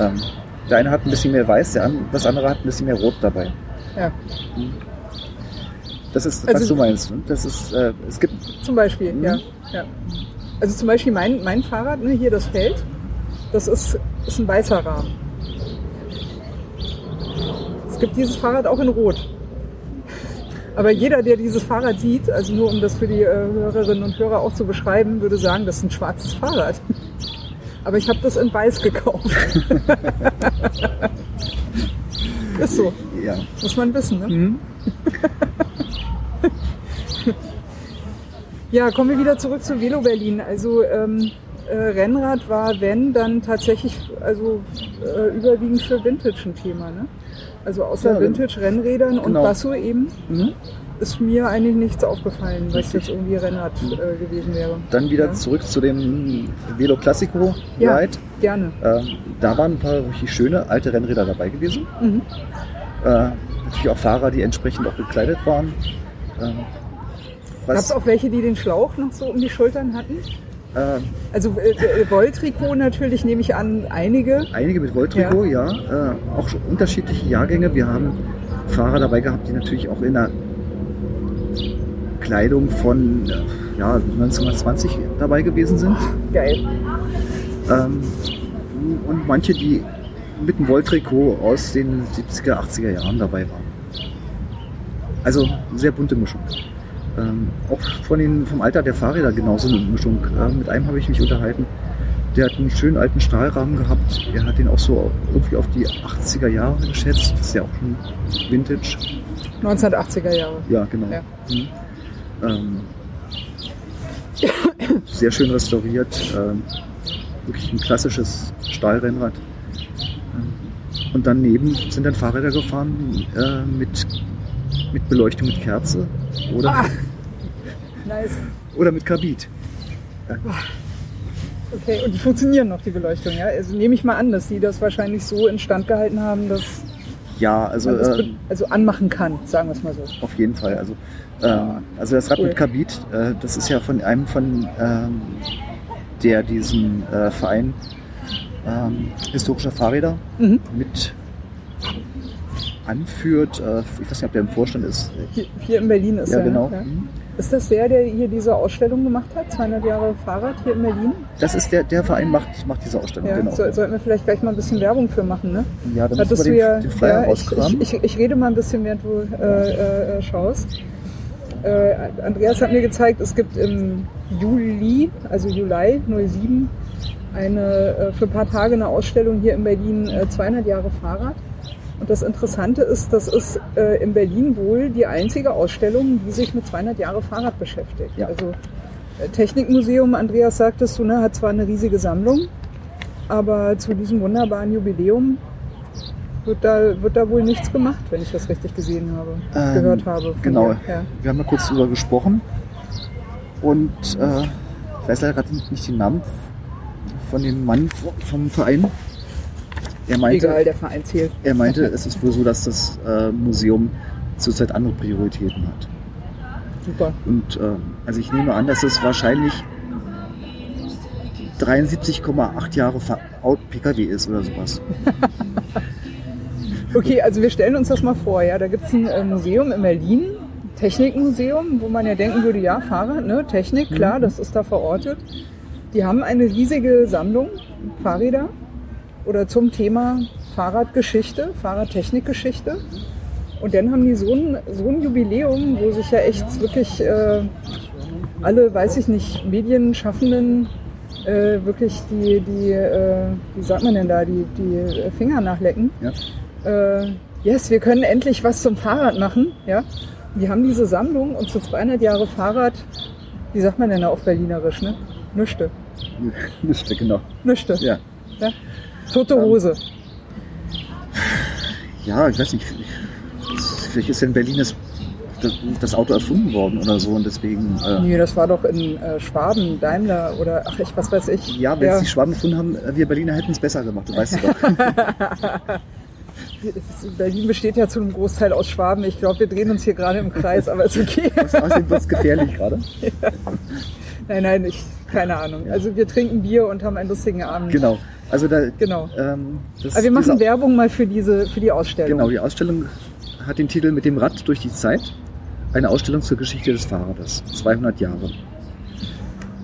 Ähm, der eine hat ein bisschen mehr weiß, der an, das andere hat ein bisschen mehr rot dabei.
ja,
Das ist,
Also-
was du meinst. ne? Das ist, äh, es gibt
zum Beispiel,
Mhm.
ja, ja. Also zum Beispiel mein, mein Fahrrad, ne, hier das Feld, das ist, ist ein weißer Rahmen. Es gibt dieses Fahrrad auch in Rot. Aber jeder, der dieses Fahrrad sieht, also nur um das für die äh, Hörerinnen und Hörer auch zu beschreiben, würde sagen, das ist ein schwarzes Fahrrad. Aber ich habe das in weiß gekauft. ist so,
ja,
muss man wissen. Ne? Ja, kommen wir wieder zurück zu Velo Berlin. Also ähm, äh, Rennrad war, wenn, dann tatsächlich also äh, überwiegend für Vintage ein Thema. Ne? Also außer
Ja,
Vintage-Rennrädern und
genau.
Basso eben
Mhm.
ist mir eigentlich nichts aufgefallen, was
Richtig.
jetzt irgendwie Rennrad äh, gewesen wäre.
Dann wieder
Ja.
zurück zu dem Velo Classico
Ja,
Ride.
gerne.
Ähm, da waren ein paar richtig schöne alte Rennräder dabei gewesen.
Mhm.
Äh, natürlich auch Fahrer, die entsprechend auch gekleidet waren. Ähm,
Gab es auch welche, die den Schlauch noch so um die Schultern hatten?
Äh,
Also äh, äh, Wolltrikot natürlich, nehme ich an, einige.
einige mit Wolltrikot, ja. Äh, auch unterschiedliche Jahrgänge. Wir haben Fahrer dabei gehabt, die natürlich auch in der Kleidung von ja, 1920 dabei gewesen sind.
Geil.
Ähm, und manche, die mit einem Wolltrikot aus den 70er, 80er Jahren dabei waren. Also sehr bunte Mischung. Ähm, auch von den, vom Alter der Fahrräder genauso eine Mischung. Äh, mit einem habe ich mich unterhalten. Der hat einen schönen alten Stahlrahmen gehabt. Er hat den auch so irgendwie auf die 80er Jahre geschätzt. Das ist ja auch schon Vintage.
1980er Jahre.
Ja, genau.
Ja.
Mhm. Ähm, sehr schön restauriert. Ähm, wirklich ein klassisches Stahlrennrad. Ähm, und daneben sind dann Fahrräder gefahren äh, mit, mit Beleuchtung mit Kerze oder,
Ah, nice.
oder mit Kabit.
Okay, und die funktionieren noch, die Beleuchtung, ja? Also nehme ich mal an, dass sie das wahrscheinlich so instand gehalten haben, dass
Ja, also
man
äh,
also anmachen kann, sagen wir es mal so.
auf jeden Fall. Also, ähm, also das Rad
Cool.
mit Kabit, äh, das ist ja von einem von ähm, der diesen äh, Verein ähm, historischer Fahrräder
Mhm.
mit anführt. Äh, ich weiß nicht, ob der im Vorstand ist.
Hier, hier in Berlin ist
Ja,
er.
genau.
Ja.
Mhm.
Ist das der, der hier diese Ausstellung gemacht hat? 200 Jahre Fahrrad hier in Berlin?
Das ist der, der Verein macht, macht diese Ausstellung,
Ja,
genau.
so, sollten wir vielleicht gleich mal ein bisschen Werbung für machen, ne?
ja, dann
Hattest du
wir
ja,
den, den Flyer
ja ich, ich, ich, ich rede mal ein bisschen, während du äh, äh, schaust. Äh, Andreas hat mir gezeigt, es gibt im Juli, also Juli 07, eine, äh, für ein paar Tage eine Ausstellung hier in Berlin, äh, 200 Jahre Fahrrad. Und das Interessante ist, das ist äh, in Berlin wohl die einzige Ausstellung, die sich mit 200 Jahre Fahrrad beschäftigt.
Ja.
Also äh, Technikmuseum, Andreas sagtest du, ne, hat zwar eine riesige Sammlung, aber zu diesem wunderbaren Jubiläum wird da, wird da wohl nichts gemacht, wenn ich das richtig gesehen habe,
Ähm,
gehört habe.
genau.
Ja.
Wir haben mal kurz drüber gesprochen und äh, ich weiß leider gerade nicht den Namen von dem Mann vom Verein. Er meinte,
Egal, der Verein zählt.
er meinte, es ist wohl so, dass das äh, Museum zurzeit andere Prioritäten hat.
Super.
Und äh, also ich nehme an, dass es wahrscheinlich 73,8 Jahre Out- PKW ist oder sowas.
Okay, also wir stellen uns das mal vor, ja. Da gibt es ein äh, Museum in Berlin, Technikmuseum, wo man ja denken würde, ja, Fahrrad, ne, Technik, klar, das ist da verortet. Die haben eine riesige Sammlung Fahrräder oder zum Thema Fahrradgeschichte, Fahrradtechnikgeschichte. Und dann haben die so ein, so ein Jubiläum, wo sich ja echt wirklich äh, alle, weiß ich nicht, Medienschaffenden äh, wirklich die, die äh, wie sagt man denn da, die, die Finger nachlecken.
Ja.
Äh, yes, wir können endlich was zum Fahrrad machen. Ja? Die haben diese Sammlung und zu 200 Jahre Fahrrad, wie sagt man denn da auf Berlinerisch, ne? Nüchte.
Müsste, genau.
Nüchte.
Ja.
Ja? Tote Hose.
ja, ich weiß nicht. Vielleicht ist in Berlin das, das, das Auto erfunden worden oder so und deswegen. Äh,
Nee, das war doch in äh, Schwaben, Daimler oder ach ich, was weiß ich.
ja, wenn es die Schwaben erfunden haben, äh, wir Berliner hätten es besser gemacht, du weißt doch.
Es ist- Berlin besteht ja zu einem Großteil aus Schwaben. Ich glaube, wir drehen uns hier gerade im Kreis, aber ist okay.
Wird es gefährlich gerade.
Nein, nein, ich, keine Ahnung. Also wir trinken Bier und haben einen lustigen Abend.
Genau. Also da.
Genau.
Ähm, das,
Aber wir machen
diese-
Werbung mal für diese, für die Ausstellung.
Genau, die Ausstellung hat den Titel Mit dem Rad durch die Zeit. Eine Ausstellung zur Geschichte des Fahrrades. 200 Jahre.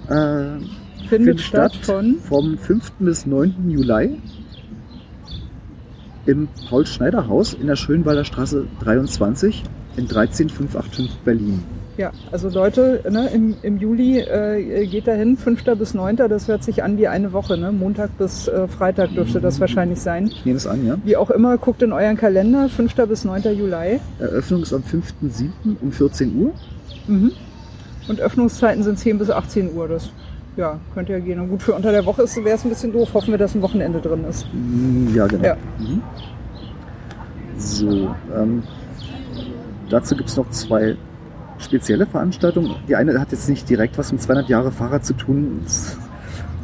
Äh,
Findet statt von
vom 5. bis 9. Juli im Paul-Schneider-Haus in der Schönwalder Straße 23 in 13585 Berlin.
Ja, also Leute, ne, im, im Juli äh, geht dahin, 5. bis 9. Das hört sich an wie eine Woche. Ne? Montag bis äh, Freitag dürfte das wahrscheinlich sein.
Ich nehme es an, ja.
Wie auch immer, guckt in euren Kalender, 5. bis 9. Juli.
Eröffnung ist am 5.7. um 14 Uhr.
Mhm. Und Öffnungszeiten sind 10 bis 18 Uhr. Das ja, könnte ja gehen. Und gut, für unter der Woche wäre es ein bisschen doof. Hoffen wir, dass ein Wochenende drin ist.
Mm, Ja, genau.
Ja.
Mhm. So, ähm, dazu gibt es noch zwei spezielle Veranstaltungen. Die eine hat jetzt nicht direkt was mit 200 Jahre Fahrrad zu tun.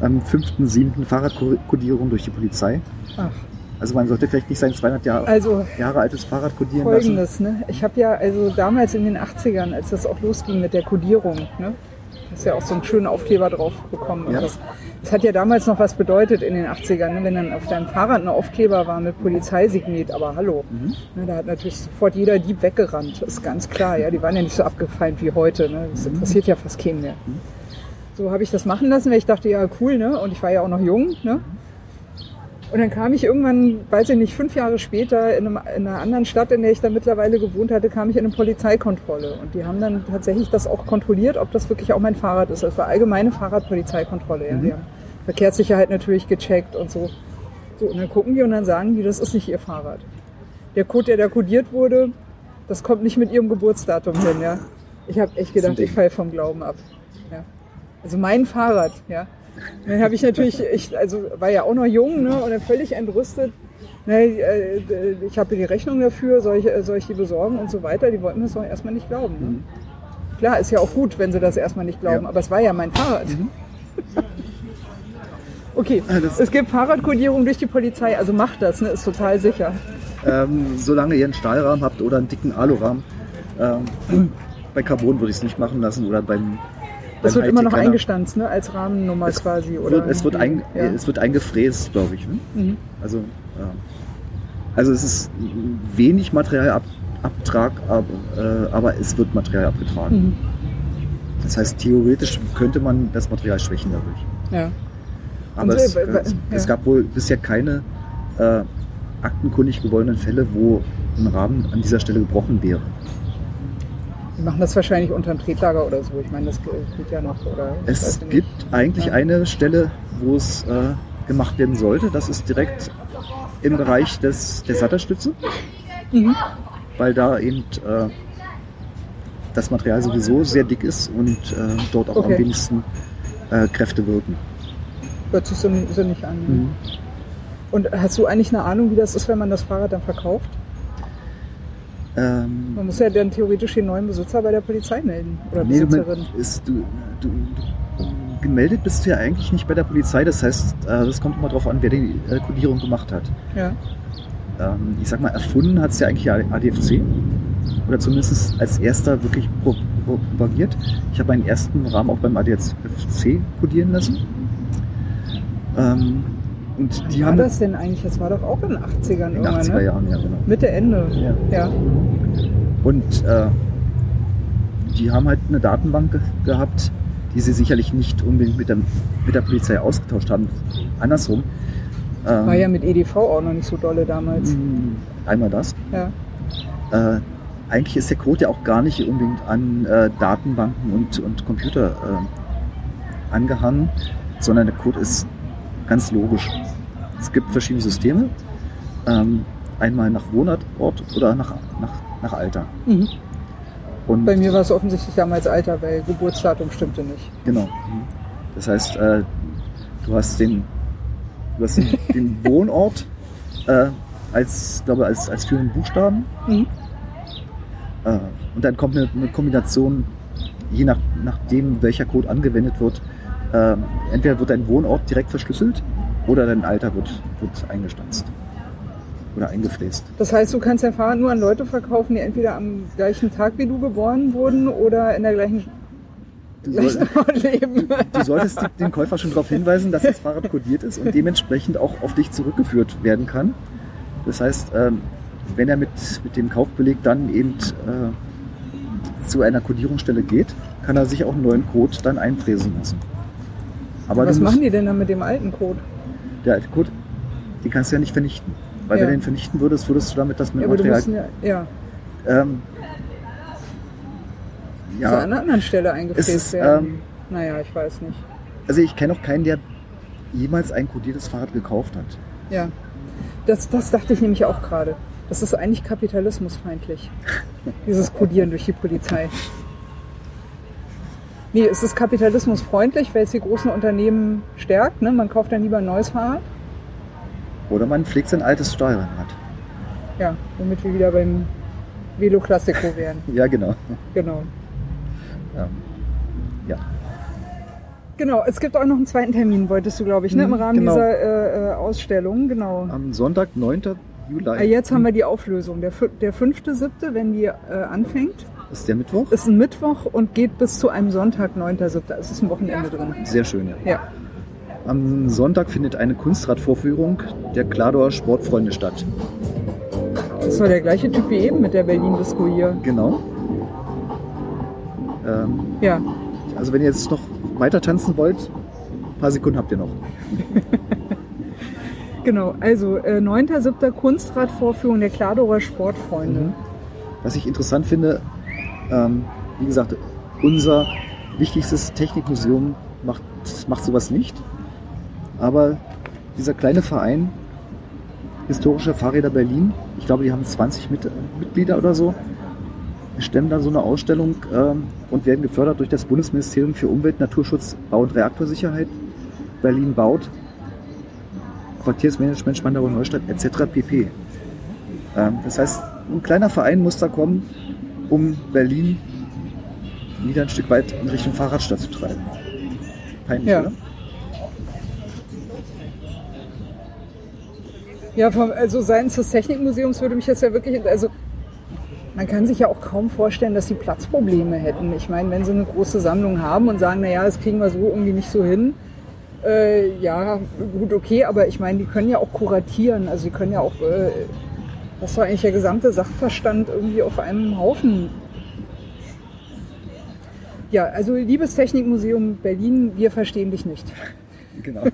Am 5.7. Fahrradkodierung durch die Polizei.
Ach.
Also man sollte vielleicht nicht sein 200 Jahre,
Also
Jahre altes Fahrrad kodieren lassen.
Folgendes, ne? Ich habe ja also damals in den 80ern, als das auch losging mit der Kodierung, ne? Hast ja auch so einen schönen Aufkleber drauf bekommen.
Ja.
Das, das hat ja damals noch was bedeutet in den 80ern, ne? wenn dann auf deinem Fahrrad ein Aufkleber war mit Polizeisignet, aber hallo.
Mhm.
Ne, da hat natürlich sofort jeder Dieb weggerannt, ist ganz klar. Ja, die waren ja nicht so abgefeilt wie heute. Ne? Das interessiert ja fast keinen mehr. So habe ich das machen lassen, weil ich dachte, ja cool, ne? Und ich war ja auch noch jung, ne? Und dann kam ich irgendwann, weiß ich nicht, fünf Jahre später in, einem, in einer anderen Stadt, in der ich dann mittlerweile gewohnt hatte, kam ich in eine Polizeikontrolle. Und die haben dann tatsächlich das auch kontrolliert, ob das wirklich auch mein Fahrrad ist. Das war allgemeine Fahrradpolizeikontrolle. Ja.
Mhm.
Die haben Verkehrssicherheit natürlich gecheckt und so. So, und dann gucken die und dann sagen die, das ist nicht ihr Fahrrad. Der Code, der da kodiert wurde, das kommt nicht mit ihrem Geburtsdatum hin. Ja. Ich habe echt gedacht, ich falle vom Glauben ab. Ja. Also mein Fahrrad, ja. Dann habe ich natürlich, ich, also war ja auch noch jung ne, und dann völlig entrüstet. Ne, äh, ich habe die Rechnung dafür, soll ich, soll ich die besorgen und so weiter. Die wollten das doch erstmal nicht glauben. Ne?
Mhm.
Klar, ist ja auch gut, wenn sie das erstmal nicht glauben,
Ja.
aber es war ja mein Fahrrad. Okay,
Ah, das-
es gibt Fahrradkodierung durch die Polizei, also macht das, ne, ist total sicher.
Ähm, solange ihr einen Stahlrahmen habt oder einen dicken Alurahmen. Ähm, bei Carbon würde ich es nicht machen lassen oder beim
Das wird immer noch eingestanzt, ne? als Rahmennummer
Es
quasi. Oder
Wird, es, wird ein,
ja.
es wird eingefräst, glaube ich. Ne?
Mhm.
Also, ja. also es ist wenig Materialabtrag, aber, äh, aber es wird Material abgetragen.
Mhm.
Das heißt, theoretisch könnte man das Material schwächen dadurch.
Ja.
Aber
Und
es,
so, äh,
es,
ja.
es gab wohl bisher keine äh, aktenkundig gewordenen Fälle, wo ein Rahmen an dieser Stelle gebrochen wäre.
Die machen das wahrscheinlich unterm Tretlager oder so. Ich meine, das geht ja noch. Oder
Es gibt eigentlich
Ja.
eine Stelle, wo es äh, gemacht werden sollte. Das ist direkt im Bereich des, der Sattelstütze,
Mhm.
weil da eben äh, das Material sowieso sehr dick ist und äh, dort auch
Okay.
am wenigsten äh, Kräfte wirken.
Hört sich so, so nicht an.
Mhm.
Und hast du eigentlich eine Ahnung, wie das ist, wenn man das Fahrrad dann verkauft?
Ähm,
Man muss ja dann theoretisch den neuen Besitzer bei der Polizei melden. Oder
Nee,
Besitzerin.
Ist, du, du, gemeldet bist du ja eigentlich nicht bei der Polizei. Das heißt, äh, das kommt immer darauf an, wer die äh, Kodierung gemacht hat.
Ja.
Ähm, ich sag mal, erfunden hat es ja eigentlich ADFC. Oder zumindest als erster wirklich pro- pro- propagiert. Ich habe meinen ersten Rahmen auch beim ADFC kodieren lassen. Ähm, und die
war
haben
das denn eigentlich? Das war doch auch in den 80ern
in den
irgendwann,
80er
ne?
Jahren, ja genau.
Mitte, Ende.
Ja.
Ja.
Und äh, die haben halt eine Datenbank ge gehabt, die sie sicherlich nicht unbedingt mit der, mit der Polizei ausgetauscht haben. Andersrum. Ähm,
War ja mit EDV auch noch nicht so dolle damals.
mh, Einmal das.
Ja.
Äh, eigentlich ist der Code ja auch gar nicht unbedingt an äh, Datenbanken und, und Computer äh, angehangen, sondern der Code ist ganz logisch. Es gibt verschiedene Systeme. Ähm, einmal nach Wohnort oder nach, nach, nach Alter.
Mhm.
Und
Bei mir war es offensichtlich damals Alter, weil Geburtsdatum stimmte nicht.
Genau. Das heißt, äh, du hast den, du hast den, den Wohnort äh, als, glaube als, als führenden Buchstaben.
Mhm.
Äh, und dann kommt eine, eine Kombination, je nach, nachdem welcher Code angewendet wird. Äh, entweder wird dein Wohnort direkt verschlüsselt oder dein Alter wird, wird eingestanzt oder eingefräst.
Das heißt, du kannst dein Fahrrad nur an Leute verkaufen, die entweder am gleichen Tag wie du geboren wurden oder in der gleichen,
Du, soll, du solltest den Käufer schon darauf hinweisen, dass das Fahrrad kodiert ist und dementsprechend auch auf dich zurückgeführt werden kann. Das heißt, ähm, wenn er mit, mit dem Kaufbeleg dann eben äh, zu einer Kodierungsstelle geht, kann er sich auch einen neuen Code dann einfräsen lassen. Aber
Was machen die denn dann mit dem alten Code?
der alte Code, den kannst du ja nicht vernichten. Weil
Ja.
wenn du den vernichten würdest, würdest du damit das
Ja, du musst
Material.
ja, ja,
Ähm,
zu einer
ja,
anderen Stelle eingefräst
ist,
werden.
ähm,
naja, ich weiß nicht.
also ich kenne auch keinen, der jemals ein kodiertes Fahrrad gekauft hat.
Ja, das, das dachte ich nämlich auch gerade. Das ist eigentlich kapitalismusfeindlich, dieses Kodieren durch die Polizei. Nee, es ist kapitalismusfreundlich, weil es die großen Unternehmen stärkt. Ne? Man kauft dann lieber ein neues Fahrrad.
Oder man pflegt sein altes Steuerrad.
Ja, womit wir wieder beim Velo Classico wären.
Ja, genau.
Genau.
Ja. ja.
Genau, es gibt auch noch einen zweiten Termin, wolltest du, glaube ich, ne? im
Mhm,
Rahmen
genau.
dieser äh, äh, Ausstellung. Genau.
Am Sonntag, 9. Juli.
Ah, jetzt haben wir die Auflösung. Der, der fünfte, siebte, wenn die äh, anfängt,
ist der Mittwoch.
ist ein Mittwoch und geht bis zu einem Sonntag, 9.7. Es ist ein Wochenende drin.
Sehr schön, ja.
Ja.
Am Sonntag findet eine Kunstradvorführung der Klador Sportfreunde statt.
Das doch der gleiche Typ wie eben mit der Berlin-Disco hier.
Genau. Ähm,
Ja.
also wenn ihr jetzt noch weiter tanzen wollt, ein paar Sekunden habt ihr noch.
Genau, also äh, 9.7. Kunstradvorführung der Kladorer Sportfreunde.
Mhm. Was ich interessant finde, ähm, wie gesagt, unser wichtigstes Technikmuseum macht, macht sowas nicht. Aber dieser kleine Verein, Historische Fahrräder Berlin, ich glaube, die haben 20 Mit Mitglieder oder so, stemmen da so eine Ausstellung ähm, und werden gefördert durch das Bundesministerium für Umwelt, Naturschutz, Bau und Reaktorsicherheit. Berlin baut, Quartiersmanagement, Spandauer Neustadt etc. pp. Ähm, das heißt, ein kleiner Verein muss da kommen, um Berlin wieder ein Stück weit in Richtung Fahrradstadt zu treiben. Peinlich,
Ja.
oder?
Ja, vom, also seitens des Technikmuseums würde mich jetzt ja wirklich, also Man kann sich ja auch kaum vorstellen, dass sie Platzprobleme hätten. Ich meine, wenn sie eine große Sammlung haben und sagen, naja, das kriegen wir so irgendwie nicht so hin, äh, ja, gut, okay, aber ich meine, die können ja auch kuratieren. Also sie können ja auch, äh, das war eigentlich der gesamte Sachverstand irgendwie auf einem Haufen. Ja, also liebes Technikmuseum Berlin, wir verstehen dich nicht.
Genau.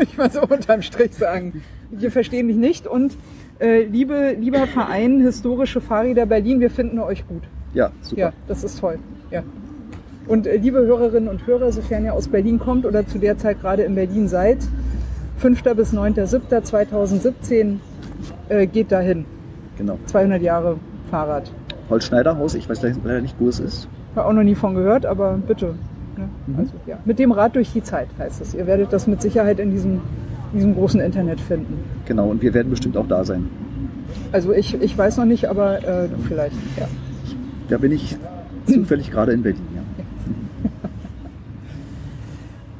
Ich mal so unterm Strich sagen. Wir verstehen dich nicht und äh, liebe, lieber Verein Historische Fahrräder Berlin, wir finden euch gut.
Ja, super.
Ja, das ist toll. Ja. Und äh, liebe Hörerinnen und Hörer, sofern ihr aus Berlin kommt oder zu der Zeit gerade in Berlin seid, 5. bis 9.7.2017 äh, geht dahin.
Genau.
200 Jahre Fahrrad.
Holzschneiderhaus, ich weiß leider nicht, wo es ist.
Habe auch noch nie von gehört, aber bitte. Ne?
Mhm.
Also, ja. Mit dem Rad durch die Zeit heißt es. Ihr werdet das mit Sicherheit in diesem, in diesem großen Internet finden.
Genau, und wir werden bestimmt auch da sein.
Also ich, ich weiß noch nicht, aber äh, vielleicht. Ja.
Da bin ich zufällig gerade in Berlin. Ja.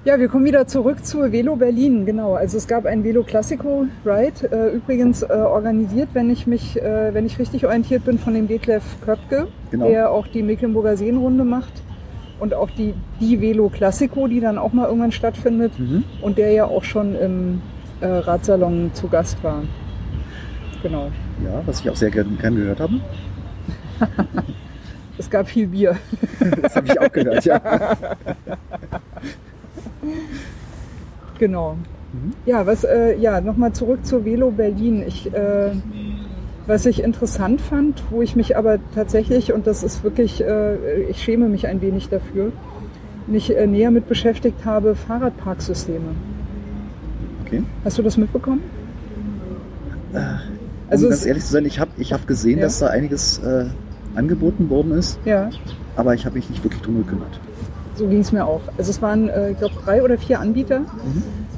Ja, wir kommen wieder zurück zu Velo Berlin, genau. Also es gab ein Velo Classico Ride, äh, übrigens äh, organisiert, wenn ich mich, äh, wenn ich richtig orientiert bin, von dem Detlef Köpke,
Genau.
der auch die Mecklenburger Seenrunde macht und auch die, die Velo Classico, die dann auch mal irgendwann stattfindet
Mhm.
und der ja auch schon im äh, Radsalon zu Gast war. Genau.
ja, was ich auch sehr gern, gern gehört habe.
Es gab viel Bier.
Das habe ich auch gehört, ja.
Genau.
Mhm.
Ja, was, äh, ja, nochmal zurück zu Velo Berlin. Ich, äh, was ich interessant fand, wo ich mich aber tatsächlich, und das ist wirklich, äh, ich schäme mich ein wenig dafür, mich äh, näher mit beschäftigt habe, Fahrradparksysteme.
Okay.
Hast du das mitbekommen?
Um
Also
ganz ehrlich zu sein, ich habe ich hab gesehen,
Ja.
dass da einiges äh, angeboten worden ist,
Ja,
aber ich habe mich nicht wirklich drum gekümmert.
So ging es mir auch. Also es waren, äh, ich glaube, drei oder vier Anbieter,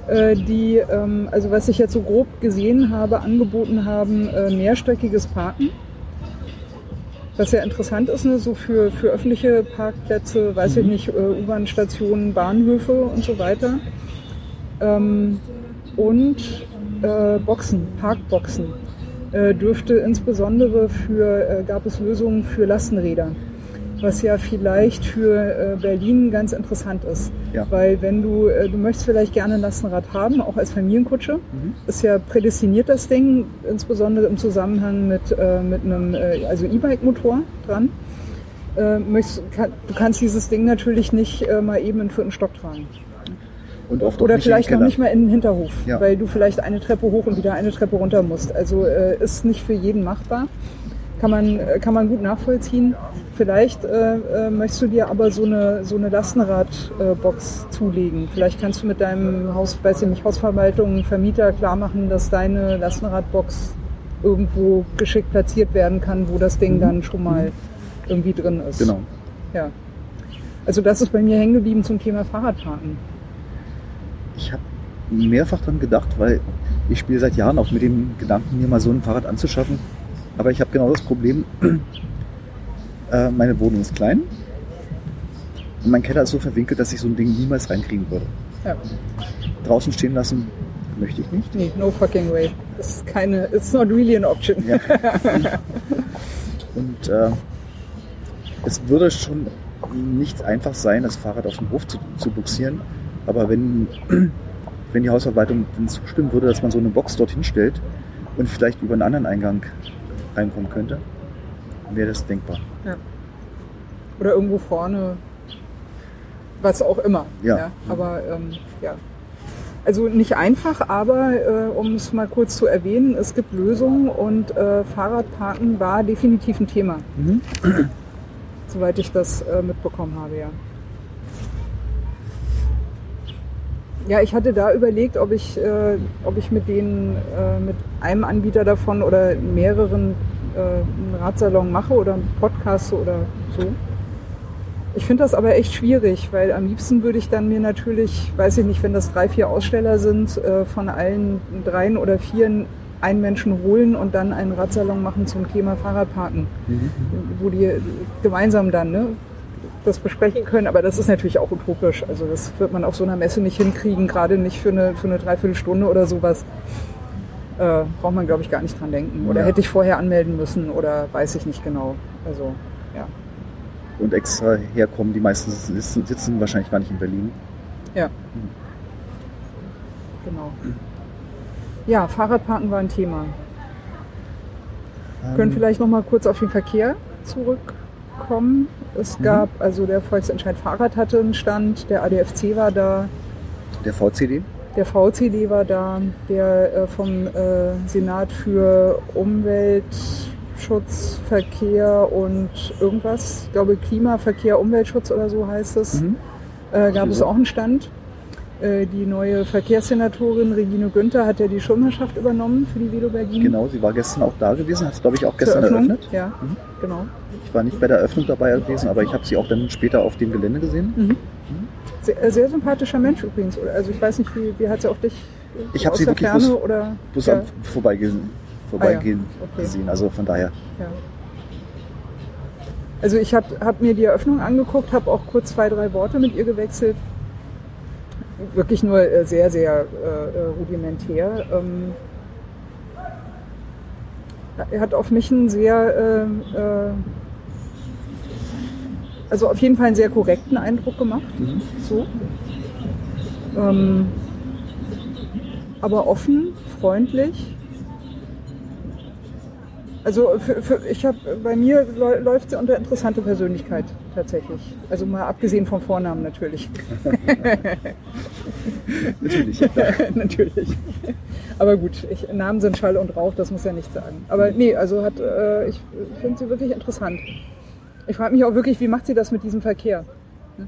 äh, die, ähm, also was ich jetzt so grob gesehen habe, angeboten haben, äh, mehrstöckiges Parken. Was ja interessant ist, ne, so für, für öffentliche Parkplätze, weiß ich nicht, äh, U-Bahn-Stationen, Bahnhöfe und so weiter. Ähm, und äh, Boxen, Parkboxen. Äh, dürfte insbesondere für, gab es Lösungen für Lastenräder, was ja vielleicht für äh, Berlin ganz interessant ist.
Ja.
Weil wenn du, äh, du möchtest vielleicht gerne ein Lastenrad haben, auch als Familienkutsche, ist ja prädestiniert das Ding, insbesondere im Zusammenhang mit, äh, mit einem äh, also E-Bike-Motor dran. Äh, möchtest, kann, du kannst dieses Ding natürlich nicht äh, mal eben in den vierten Stock tragen. Oder vielleicht noch nicht mal in den Hinterhof,
Ja.
weil du vielleicht eine Treppe hoch und wieder eine Treppe runter musst. Also ist nicht für jeden machbar. Kann man, äh, kann man gut nachvollziehen. Vielleicht äh, äh, möchtest du dir aber so eine, so eine Lastenradbox zulegen. Vielleicht kannst du mit deinem Haus, weiß ich nicht, Hausverwaltung, Vermieter klar machen, dass deine Lastenradbox irgendwo geschickt platziert werden kann, wo das Ding dann schon mal irgendwie drin ist.
Genau.
Ja. Also das ist bei mir hängen geblieben zum Thema Fahrradparken.
Ich habe mehrfach dran gedacht, weil ich spiele seit Jahren auch mit dem Gedanken, mir mal so ein Fahrrad anzuschaffen. Aber ich habe genau das Problem, äh, meine Wohnung ist klein und mein Keller ist so verwinkelt, dass ich so ein Ding niemals reinkriegen würde.
Ja.
Draußen stehen lassen möchte ich nicht.
Nee, no fucking way. Das ist keine, it's not really an option.
Ja. Und äh, es würde schon nicht einfach sein, das Fahrrad auf den Hof zu, zu buxieren. Aber wenn, wenn die Hausverwaltung dann zustimmen würde, dass man so eine Box dorthin stellt und vielleicht über einen anderen Eingang reinkommen könnte, wäre das denkbar.
Oder irgendwo vorne, was auch immer.
Ja.
aber ähm, ja. Also nicht einfach, aber äh, um es mal kurz zu erwähnen, es gibt Lösungen und äh, Fahrradparken war definitiv ein Thema,
Mhm.
soweit ich das äh, mitbekommen habe, ja. Ja, ich hatte da überlegt, ob ich, äh, ob ich mit denen, äh, mit einem Anbieter davon oder mehreren äh, einen Radsalon mache oder einen Podcast oder so. Ich finde das aber echt schwierig, weil am liebsten würde ich dann mir natürlich, weiß ich nicht, wenn das drei, vier Aussteller sind, äh, von allen dreien oder vieren einen Menschen holen und dann einen Radsalon machen zum Thema Fahrradparken, wo die gemeinsam dann ne, das besprechen können. Aber das ist natürlich auch utopisch. Also das wird man auf so einer Messe nicht hinkriegen, gerade nicht für eine, für eine Dreiviertelstunde oder sowas. äh, braucht man, glaube ich, gar nicht dran denken. Oder
Ja.
hätte ich vorher anmelden müssen oder weiß ich nicht genau. Also, ja.
Und extra herkommen, die meisten sitzen, sitzen wahrscheinlich gar nicht in Berlin.
Ja. Genau. Ja, Fahrradparken war ein Thema. Wir können
Ähm,
vielleicht noch mal kurz auf den Verkehr zurückkommen. Es
Mhm.
gab, also der Volksentscheid Fahrrad hatte einen Stand, der ADFC war da,
Der VCD?
der VCD war da, der äh, vom äh, Senat für Umweltschutz, Verkehr und irgendwas, ich glaube Klima, Verkehr, Umweltschutz oder so heißt es,
Mhm.
äh, gab es auch einen Stand. Äh, die neue Verkehrssenatorin Regine Günther hat ja die Schirmherrschaft übernommen für die Velo Berlin.
Genau, sie war gestern auch da gewesen, hat es glaube ich auch gestern eröffnet.
Ja,
Mhm.
genau.
Ich war nicht bei der Eröffnung dabei gewesen, aber ich habe sie auch dann später auf dem Gelände gesehen.
Mhm. Sehr, äh, sehr sympathischer Mensch übrigens. Also ich weiß nicht, wie, wie hat sie auf dich
Ich hab
aus
sie
der
wirklich
Ferne
bloß-
oder
Bloß
ja,
Vorbeigehen, vorbeigehen
okay.
gesehen. Also von daher.
ja. Also ich habe hab mir die Eröffnung angeguckt, habe auch kurz zwei, drei Worte mit ihr gewechselt. Wirklich nur äh, sehr, sehr äh, äh, rudimentär. Ähm, er hat auf mich einen sehr, ähm, äh, also auf jeden Fall einen sehr korrekten Eindruck gemacht.
Mhm.
So. Ähm, aber offen, freundlich. Also für, für, ich habe bei mir läu- läuft sie unter interessante Persönlichkeit tatsächlich. Also mal abgesehen vom Vornamen natürlich.
Natürlich. ja,
natürlich. Aber gut, ich, Namen sind Schall und Rauch, das muss ja nicht sagen. Aber nee, also hat, äh, ich finde sie wirklich interessant. Ich frage mich auch wirklich, wie macht sie das mit diesem Verkehr? Ne?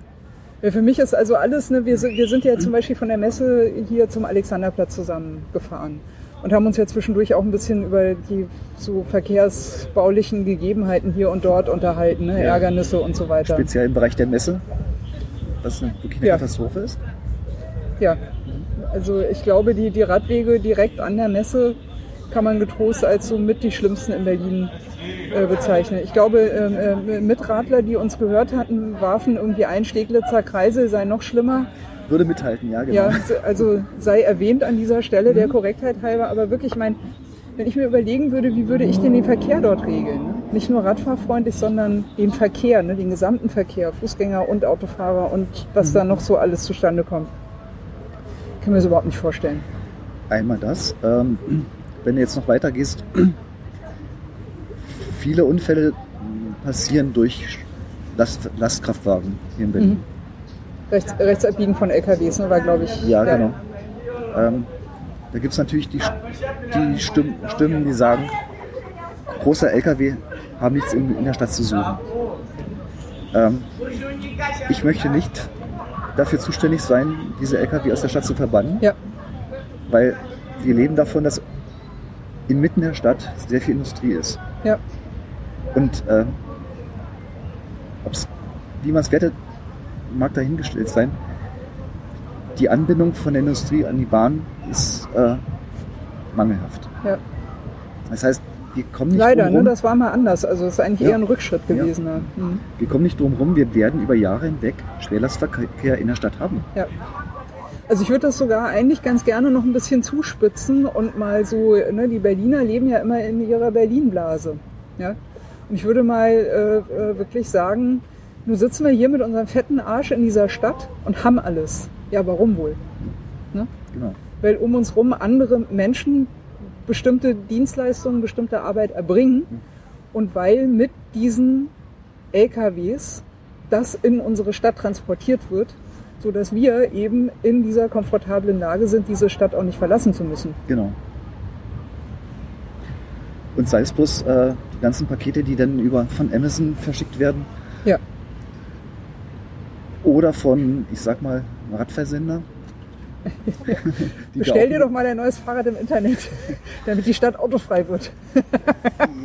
Weil Für mich ist also alles, ne, wir, wir sind ja zum Beispiel von der Messe hier zum Alexanderplatz zusammengefahren und haben uns ja zwischendurch auch ein bisschen über die so verkehrsbaulichen Gegebenheiten hier und dort unterhalten, ne,
Ja.
Ärgernisse und so weiter.
Speziell im Bereich der Messe, was eine, wirklich eine
Ja.
Katastrophe ist.
Ja, also ich glaube, die, die Radwege direkt an der Messe kann man getrost als so mit die schlimmsten in Berlin äh, bezeichnen. Ich glaube, ähm, äh, Mitradler, die uns gehört hatten, warfen irgendwie ein Steglitzer Kreisel sei noch schlimmer.
Würde mithalten, ja, genau.
Ja, also sei erwähnt an dieser Stelle der Korrektheit halber, aber wirklich, ich mein, wenn ich mir überlegen würde, wie würde ich denn den Verkehr dort regeln? Ne? Nicht nur radfahrfreundlich, sondern den Verkehr, ne? den gesamten Verkehr, Fußgänger und Autofahrer und was da noch so alles zustande kommt. Kann mir das überhaupt nicht vorstellen.
Einmal das. Ähm, wenn du jetzt noch weiter gehst, viele Unfälle passieren durch Last, Lastkraftwagen hier in Berlin.
Mhm. Rechts, rechts abbiegen von LKWs, ne, war glaube ich.
Ja, genau. Ähm, da gibt es natürlich die, die Stimmen, Stimmen, die sagen, große Lkw haben nichts in, in der Stadt zu suchen. Ähm, ich möchte nicht dafür zuständig sein, diese Lkw aus der Stadt zu verbannen,
Ja,
weil wir leben davon, dass inmitten der Stadt sehr viel Industrie ist.
ja,
Und ob's, wie man es wertet, mag dahingestellt sein. Die Anbindung von der Industrie an die Bahn ist äh, mangelhaft.
ja.
Das heißt, wir kommen nicht
Leider,
drum
ne,
rum,
das war mal anders. Also es ist eigentlich
Ja.
eher ein Rückschritt
Ja.
gewesen. Ne? Mhm.
wir kommen nicht drum rum, wir werden über Jahre hinweg Schwerlastverkehr in der Stadt haben.
Ja. Also ich würde das sogar eigentlich ganz gerne noch ein bisschen zuspitzen und mal so, ne, die Berliner leben ja immer in ihrer Berlin-Blase. Ja? Und ich würde mal äh, äh, wirklich sagen, nun sitzen wir hier mit unserem fetten Arsch in dieser Stadt und haben alles. Ja, warum wohl? Ne?
Genau.
Weil um uns rum andere Menschen bestimmte Dienstleistungen, bestimmte Arbeit erbringen und weil mit diesen LKWs das in unsere Stadt transportiert wird, so dass wir eben in dieser komfortablen Lage sind, diese Stadt auch nicht verlassen zu müssen.
Genau. Und sei es bloß äh, die ganzen Pakete, die dann über von Amazon verschickt werden
Ja,
oder von, ich sag mal, Radversender.
Bestell dir doch mal ein neues Fahrrad im Internet, damit die Stadt autofrei wird.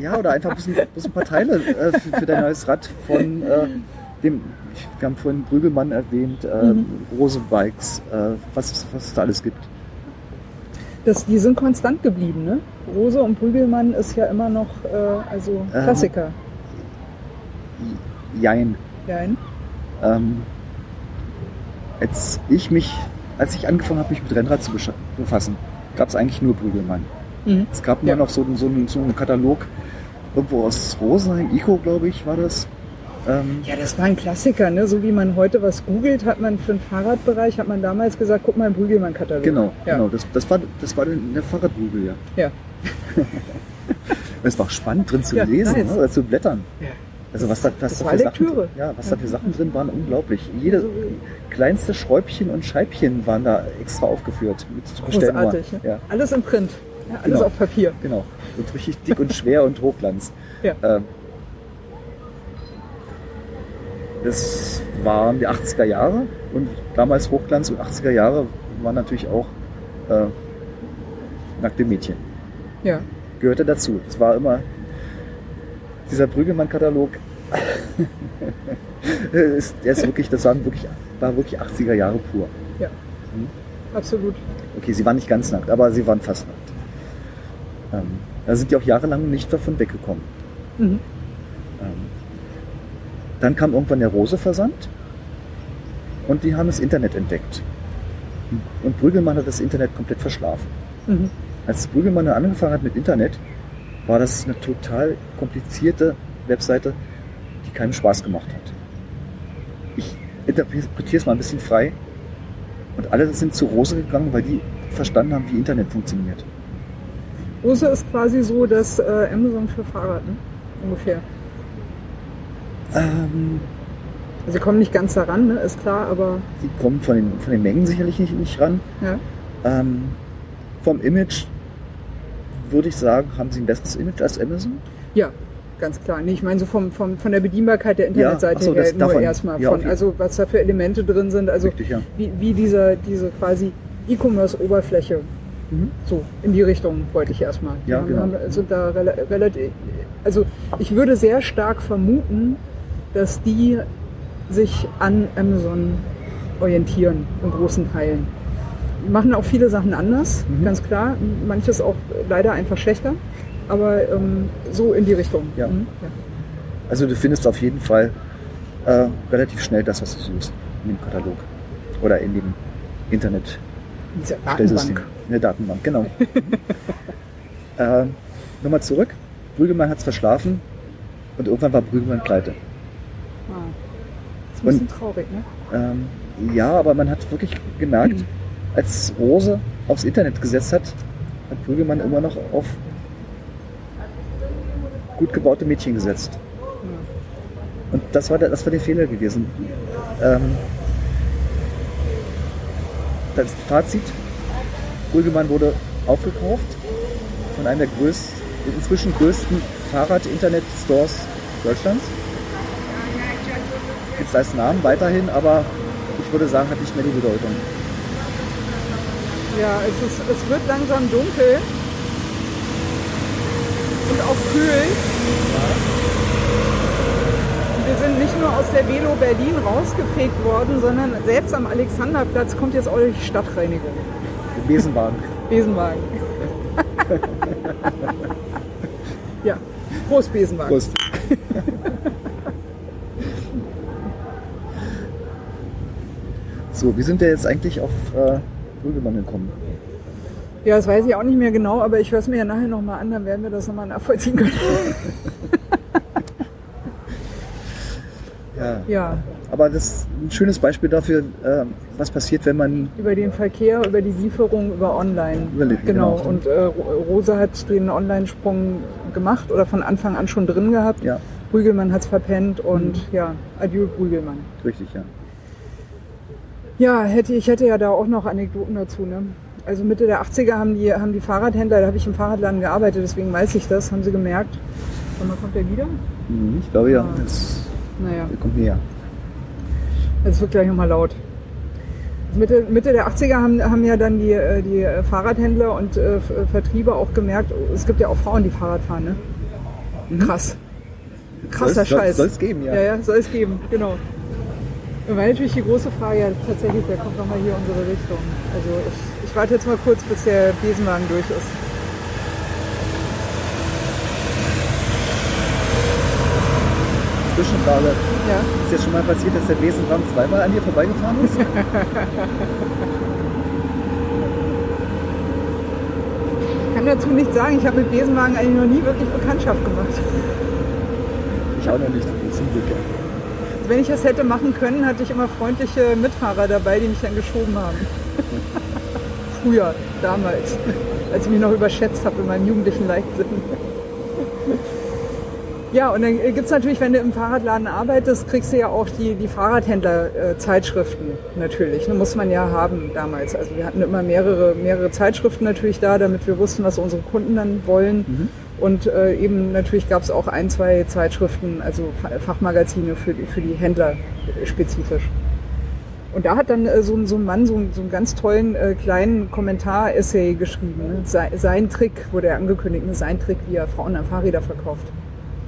Ja, oder einfach bloß ein, bloß ein paar Teile äh, für, für dein neues Rad von äh, dem, ich, wir haben vorhin Brügelmann erwähnt, äh,
Mhm.
Rose Bikes, äh, was, was es da alles gibt.
Das, die sind konstant geblieben, ne? Rose und Prügelmann ist ja immer noch äh, also
Ähm.
Klassiker.
Jein.
Ja,
Ähm, als ich mich, als ich angefangen habe, mich mit Rennrad zu befassen, gab es eigentlich nur Brügelmann.
Mhm.
Es gab
Ja.
mal noch so, einen- so, einen, so einen Katalog, irgendwo aus Rosenheim, Ico, glaube ich, war das. Ähm,
Ja, das war ein Klassiker, ne? So wie man heute was googelt, hat man für den Fahrradbereich, hat man damals gesagt, guck mal im Brügelmann-Katalog.
genau,
ja.
genau. Das, das war, das war der Fahrradbügel, ja.
Ja.
Es war spannend drin zu
Ja,
lesen,
nice.
ne, oder zu blättern.
Ja.
Also was da, was da für Sachen, ja, was da für Sachen drin waren, unglaublich. Jede kleinste Schräubchen und Scheibchen waren da extra aufgeführt. Mit.
Großartig. Ne?
Ja,
Alles im Print. Ja, alles
Genau.
auf Papier.
genau. Und richtig dick und schwer und Hochglanz.
Ja.
Ähm, das waren die 80er Jahre und damals Hochglanz und 80er Jahre waren natürlich auch äh, nackte Mädchen.
Ja.
Gehörte dazu. Das war immer dieser Brüggemann-Katalog. ist, der ist wirklich, das waren wirklich, war wirklich 80er Jahre pur.
Ja.
Hm?
Absolut.
Okay, sie waren nicht ganz nackt, aber sie waren fast nackt. Ähm, da sind die auch jahrelang nicht davon weggekommen.
Mhm.
Ähm, dann kam irgendwann der Rose-Versand und die haben das Internet entdeckt. Und Brüggelmann hat das Internet komplett verschlafen.
Mhm.
Als Brüggelmann dann angefangen hat mit Internet, war das eine total komplizierte Webseite, die keinen Spaß gemacht hat. Ich interpretiere es mal ein bisschen frei. Und alle sind zu Rose gegangen, weil die verstanden haben, wie Internet funktioniert.
Rose ist quasi so das äh, Amazon für Fahrrad, ne? ungefähr.
Ähm,
Also sie kommen nicht ganz daran, ne? ist klar, aber
die kommen von den, von den Mengen sicherlich nicht, nicht ran.
ja.
Ähm, vom Image würde ich sagen, haben sie ein besseres Image als Amazon.
Ja, ganz klar. Nee, ich meine so vom, vom, von der Bedienbarkeit der Internetseite
ach so,
her nur erstmal.
Ja,
von. Also was da für Elemente drin sind, also
Richtig, ja.
wie, wie dieser, diese quasi E-Commerce-Oberfläche.
Mhm.
So, in die Richtung wollte ich erstmal.
Ja,
haben-
genau.
haben- Sind da rela relativ, also ich würde sehr stark vermuten, dass die sich an Amazon orientieren, in großen Teilen. Machen auch viele Sachen anders,
Mhm.
ganz klar. Manches auch leider einfach schlechter, aber ähm, so in die Richtung.
Ja.
Mhm. ja.
Also du findest auf jeden Fall äh, relativ schnell das, was du suchst in dem Katalog. Oder in dem Internet.
Diese. Datenbank.
In der Datenbank, genau. ähm, Nochmal zurück. Brüggemann hat es verschlafen und irgendwann war Brüggemann pleite.
Ah. Das ist ein bisschen traurig, ne?
Ähm, ja, aber man hat wirklich gemerkt, als Rose aufs Internet gesetzt hat, hat Brüggemann immer noch auf gut gebaute Mädchen gesetzt. Und das war der, das war der Fehler gewesen. Ähm, das Fazit, Brüggemann wurde aufgekauft von einem der größten, inzwischen größten Fahrrad-Internet-Stores Deutschlands. Gibt es als Namen weiterhin, aber ich würde sagen, hat nicht mehr die Bedeutung.
Ja, es, ist, es wird langsam dunkel und auch kühl. Und Wir sind nicht nur aus der Velo Berlin rausgefegt worden, sondern selbst am Alexanderplatz kommt jetzt auch die Stadtreinigung.
Besenwagen.
Besenwagen. ja, Großbesenwagen.
Prost. so, wie sind wir jetzt eigentlich auf äh, Brüggemann gekommen?
Ja, das weiß ich auch nicht mehr genau, aber ich höre es mir ja nachher nochmal an, dann werden wir das nochmal nachvollziehen können.
Ja.
ja,
Aber das ist ein schönes Beispiel dafür, äh, was passiert, wenn man
über den Verkehr, über die Lieferung, über Online.
Über-
genau.
genau.
Und äh, Ro- Rosa hat den Online-Sprung gemacht oder von Anfang an schon drin gehabt.
Ja,
Brügelmann hat es verpennt und ja, adieu Brügelmann.
richtig, ja.
Ja, hätte, ich hätte ja da auch noch Anekdoten dazu. Ne? Also Mitte der 80er haben die, haben die Fahrradhändler, da habe ich im Fahrradladen gearbeitet, deswegen weiß ich das, haben sie gemerkt. Sag mal, kommt der wieder?
Mhm, Ich glaube ja,
Ah.
das
Naja,
der kommt näher.
es wird gleich nochmal laut. Mitte, Mitte der 80er haben, haben ja dann die, äh, die äh, Fahrradhändler und äh, äh, Vertriebe auch gemerkt, oh, es gibt ja auch Frauen, die Fahrrad fahren. Ne? Krass. Krasser
Mhm. Soll-
Scheiß.
Soll es geben, ja.
Ja, ja, soll es geben, genau. War natürlich die große Frage, ja, tatsächlich, wer kommt nochmal hier in unsere Richtung? Also ich, ich warte jetzt mal kurz, bis der Besenwagen durch ist.
Zwischenfrage.
Ja.
Ist jetzt schon mal passiert, dass der Besenwagen zweimal an dir vorbeigefahren ist?
Ich kann dazu nichts sagen. Ich habe mit Besenwagen eigentlich noch nie wirklich Bekanntschaft gemacht.
Ich auch noch nicht, zum Glück.
Wenn ich das hätte machen können, hatte ich immer freundliche Mitfahrer dabei, die mich dann geschoben haben. Früher, damals, als ich mich noch überschätzt habe in meinem jugendlichen Leichtsinn. Ja, und dann gibt es natürlich, wenn du im Fahrradladen arbeitest, kriegst du ja auch die, die Fahrradhändler-Zeitschriften natürlich. Ne, muss man ja haben damals. Also wir hatten immer mehrere, mehrere Zeitschriften natürlich da, damit wir wussten, was unsere Kunden dann wollen. Und äh, eben natürlich gab es auch ein, zwei Zeitschriften, also Fa- Fachmagazine für die, für die Händler äh, spezifisch. Und da hat dann äh, so, ein- so ein Mann so, einen- so einen ganz tollen äh, kleinen Kommentar-Essay geschrieben. Ne? Sei, sein Trick wurde er angekündigt, ne? sein Trick, wie er Frauen an Fahrräder verkauft.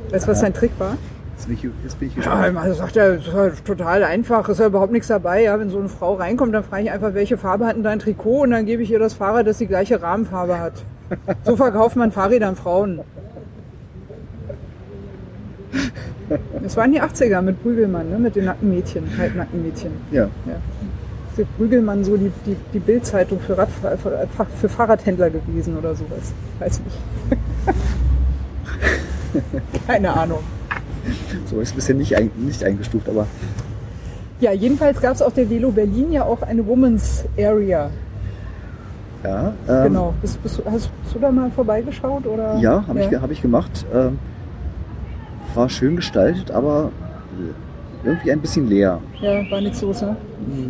Weißt du, was sein Trick war?
Jetzt bin ich, jetzt bin ich
Ja,
gespannt.
also sagt er, das ist halt total einfach, ist ja überhaupt nichts dabei. Ja, wenn so eine Frau reinkommt, dann frage ich einfach, welche Farbe hat denn dein Trikot und dann gebe ich ihr das Fahrrad, das die gleiche Rahmenfarbe hat. So verkauft man Fahrräder an Frauen. Das waren die 80er mit Prügelmann, ne? mit den nackten Mädchen, halbnackten Mädchen.
Ja.
Ja. Ist Prügelmann so die, die, die Bildzeitung für, Radfahr- für, Fahrradhändler gewesen oder sowas? Weiß nicht. Keine Ahnung.
So ist ein bisschen nicht, ein, nicht eingestuft, aber
Ja, jedenfalls gab es auf der Velo Berlin ja auch eine Women's Area.
ja. Ähm,
Genau. Bist, bist, hast, hast du da mal vorbeigeschaut? Oder?
Ja, habe ich, hab ich gemacht. Ähm, war schön gestaltet, aber irgendwie ein bisschen leer.
Ja, war nichts los, ne?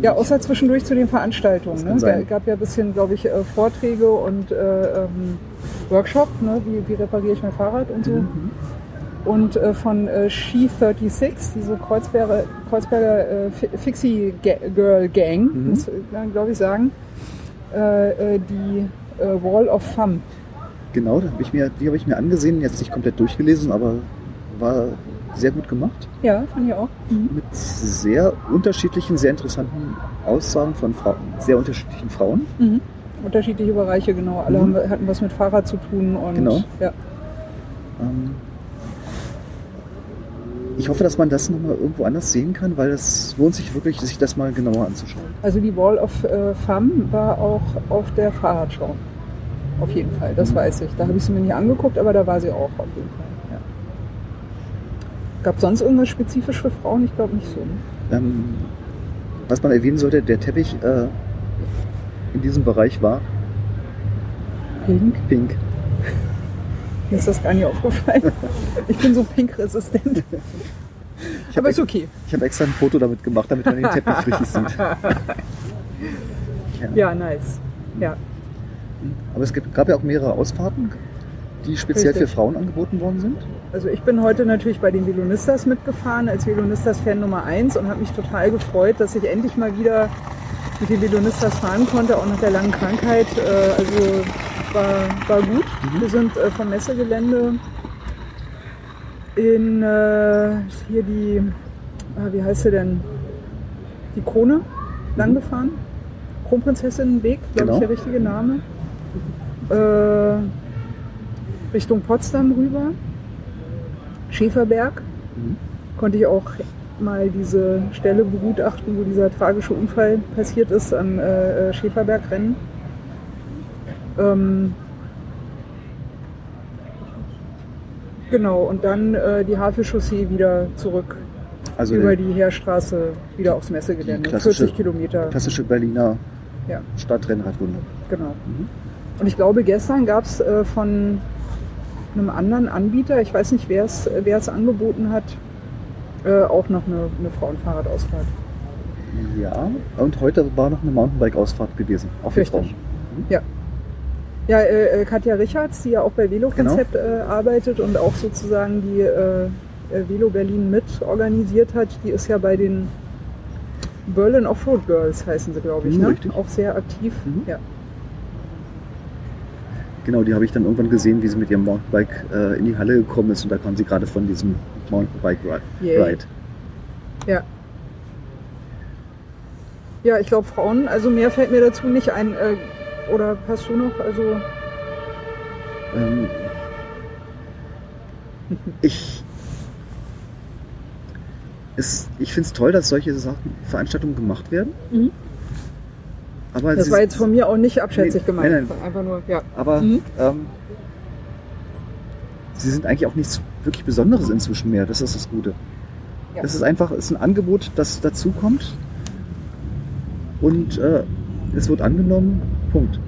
Ja, außer zwischendurch zu den Veranstaltungen. Ne? Es gab ja ein bisschen, glaube ich, äh, Vorträge und äh, ähm, Workshop, ne? wie, wie repariere ich mein Fahrrad und so.
Mhm.
Und äh, von äh, She 36, diese Kreuzberger, Kreuzberger äh, Fi- Fixie Girl Gang,
Mhm.
muss man glaube ich sagen, äh, äh, die Wall of Femme.
Genau, da hab ich mir, die habe ich mir angesehen, jetzt nicht komplett durchgelesen, aber war sehr gut gemacht.
Ja, fand ich auch. Mhm.
Mit sehr unterschiedlichen, sehr interessanten Aussagen von Frauen, sehr unterschiedlichen Frauen.
Mhm. Unterschiedliche Bereiche, genau. Alle
Mhm.
haben, hatten was mit Fahrrad zu tun und
Genau.
ja.
Ähm, ich hoffe, dass man das nochmal irgendwo anders sehen kann, weil es lohnt sich wirklich, sich das mal genauer anzuschauen.
Also die Wall of äh, Femme war auch auf der Fahrradschau. Auf jeden Fall, das
Mhm.
weiß ich. Da habe ich sie mir nicht angeguckt, aber da war sie auch auf jeden Fall. Ja. Gab sonst irgendwas spezifisch für Frauen? Ich glaube nicht so. ne?
Ähm, was man erwähnen sollte, der Teppich äh, in diesem Bereich war
Pink?
pink.
Mir ist das gar nicht aufgefallen. Ich bin so pinkresistent.
Ich
Aber
habe
ist okay.
hab extra ein Foto damit gemacht, damit man den Teppich richtig sieht. Ja.
Ja, nice. Ja,
Aber es gab ja auch mehrere Ausfahrten, die speziell
Richtig.
für Frauen angeboten worden sind.
also ich bin heute natürlich bei den Velonistas mitgefahren, als Velonistas-Fan Nummer 1 und habe mich total gefreut, dass ich endlich mal wieder mit den Velonistas fahren konnte, auch nach der langen Krankheit. Äh, Also war, war gut. Wir sind äh, vom Messegelände in äh, hier die, ah, wie heißt sie denn? Die Krone lang gefahren. Kronprinzessinnenweg, glaube
Genau.
ich, der richtige Name. Äh, Richtung Potsdam rüber. Schäferberg.
Mhm.
Konnte ich auch mal diese Stelle begutachten, wo dieser tragische Unfall passiert ist am äh, äh, Schäferbergrennen. Ähm, genau, und dann äh, die Havelchaussee wieder zurück
Also
über die Heerstraße wieder aufs Messegelände.
Die klassische-
40 Kilometer.
klassische Berliner
Ja.
Stadtrennradrunde.
Genau.
Mhm.
Und ich glaube, gestern gab es äh, von einem anderen Anbieter, ich weiß nicht, wer es angeboten hat, äh, auch noch eine, eine Frauenfahrradausfahrt.
Ja, und heute war noch eine Mountainbike-Ausfahrt gewesen. Auch für
Richtig.
Frauen.
Ja. Ja, äh, äh, Katja Richards, die ja auch bei Velo Konzept
Genau.
äh, arbeitet und auch sozusagen die äh, äh, Velo Berlin mit organisiert hat, die ist ja bei den Berlin Offroad Girls heißen sie, glaube ich,
Mhm,
ne?
richtig.
Auch sehr aktiv.
Mhm.
Ja.
Genau, die habe ich dann irgendwann gesehen, wie sie mit ihrem Mountainbike äh, in die Halle gekommen ist und da kam sie gerade von diesem Mountainbike-Ride.
Yay. Ja. Ja, ich glaube Frauen, also mehr fällt mir dazu nicht ein. Äh, oder hast du noch? Also
Ähm, ich es, ich finde es toll, dass solche Sachen, Veranstaltungen gemacht werden.
Mhm.
Aber
Das war jetzt von mir auch nicht abschätzig
Nee,
gemeint.
nein, nein.
Einfach nur, ja.
Aber
Mhm.
ähm, sie sind eigentlich auch nichts wirklich Besonderes inzwischen mehr. Das ist das Gute.
Ja.
Es ist einfach es ist ein Angebot, das dazukommt und äh, es wird angenommen. Punkt.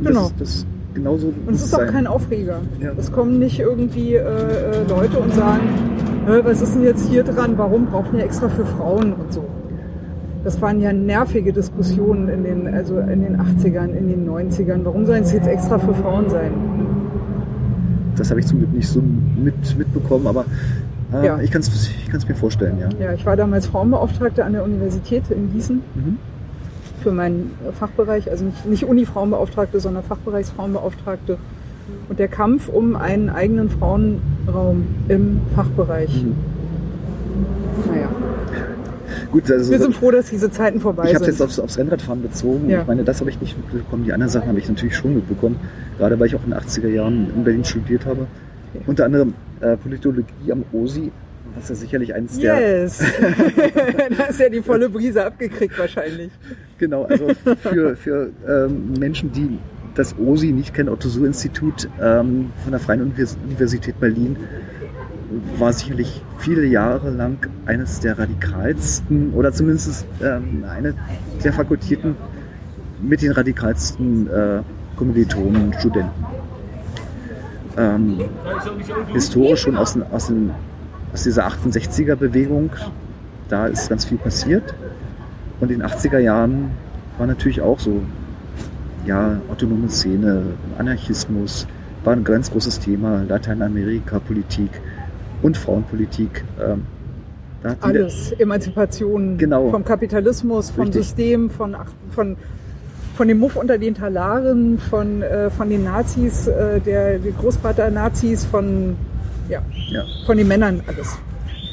Und
Genau.
Das ist, das genauso
Und es ist auch
sein.
kein Aufreger.
Ja.
Es kommen nicht irgendwie äh, äh, Leute und sagen, "Hä, was ist denn jetzt hier dran? Warum braucht ihr extra für Frauen und so? Das waren ja nervige Diskussionen in den, also in den 80ern, in den 90ern. Warum sollen es jetzt extra für Frauen sein?
Das habe ich zum Glück nicht so mit, mitbekommen, aber äh,
Ja.
ich kann es ich mir vorstellen, ja.
Ja, ich war damals Frauenbeauftragte an der Universität in Gießen
Mhm.
Für meinen Fachbereich, also nicht, nicht Uni-Frauenbeauftragte, sondern Fachbereichsfrauenbeauftragte. Und der Kampf um einen eigenen Frauenraum im Fachbereich.
Mhm.
Naja,
Gut, also
wir sind froh, dass diese Zeiten vorbei
ich habe
sind.
es jetzt aufs, aufs Rennradfahren bezogen.
Ja.
Ich meine, das habe ich nicht mitbekommen. Die anderen Sachen habe ich natürlich schon mitbekommen. Gerade weil ich auch in den 80er Jahren in Berlin studiert habe. Unter anderem äh, Politologie am OSI, was ja sicherlich eines der
Yes! da ist ja die volle Brise abgekriegt wahrscheinlich.
Genau, also für, für ähm, Menschen, die das OSI nicht kennen, Otto-Suhr-Institut ähm, von der Freien Univers Universität Berlin, war sicherlich viele Jahre lang eines der radikalsten oder zumindest ähm, eine der Fakultäten mit den radikalsten äh, Kommilitonen und Studenten. Ähm, historisch schon aus, den, aus, den, aus dieser 68er-Bewegung, da ist ganz viel passiert. Und in den 80er Jahren war natürlich auch so, ja, autonome Szene, Anarchismus, war ein ganz großes Thema, Lateinamerika-Politik und Frauenpolitik. Ähm,
Alles. Emanzipation
Genau.
vom Kapitalismus, vom
Richtig.
System, von, von, von dem Muff unter den Talaren, von, äh, von den Nazis, äh, der, der Großvater-Nazis, von, ja,
Ja,
von den Männern, alles.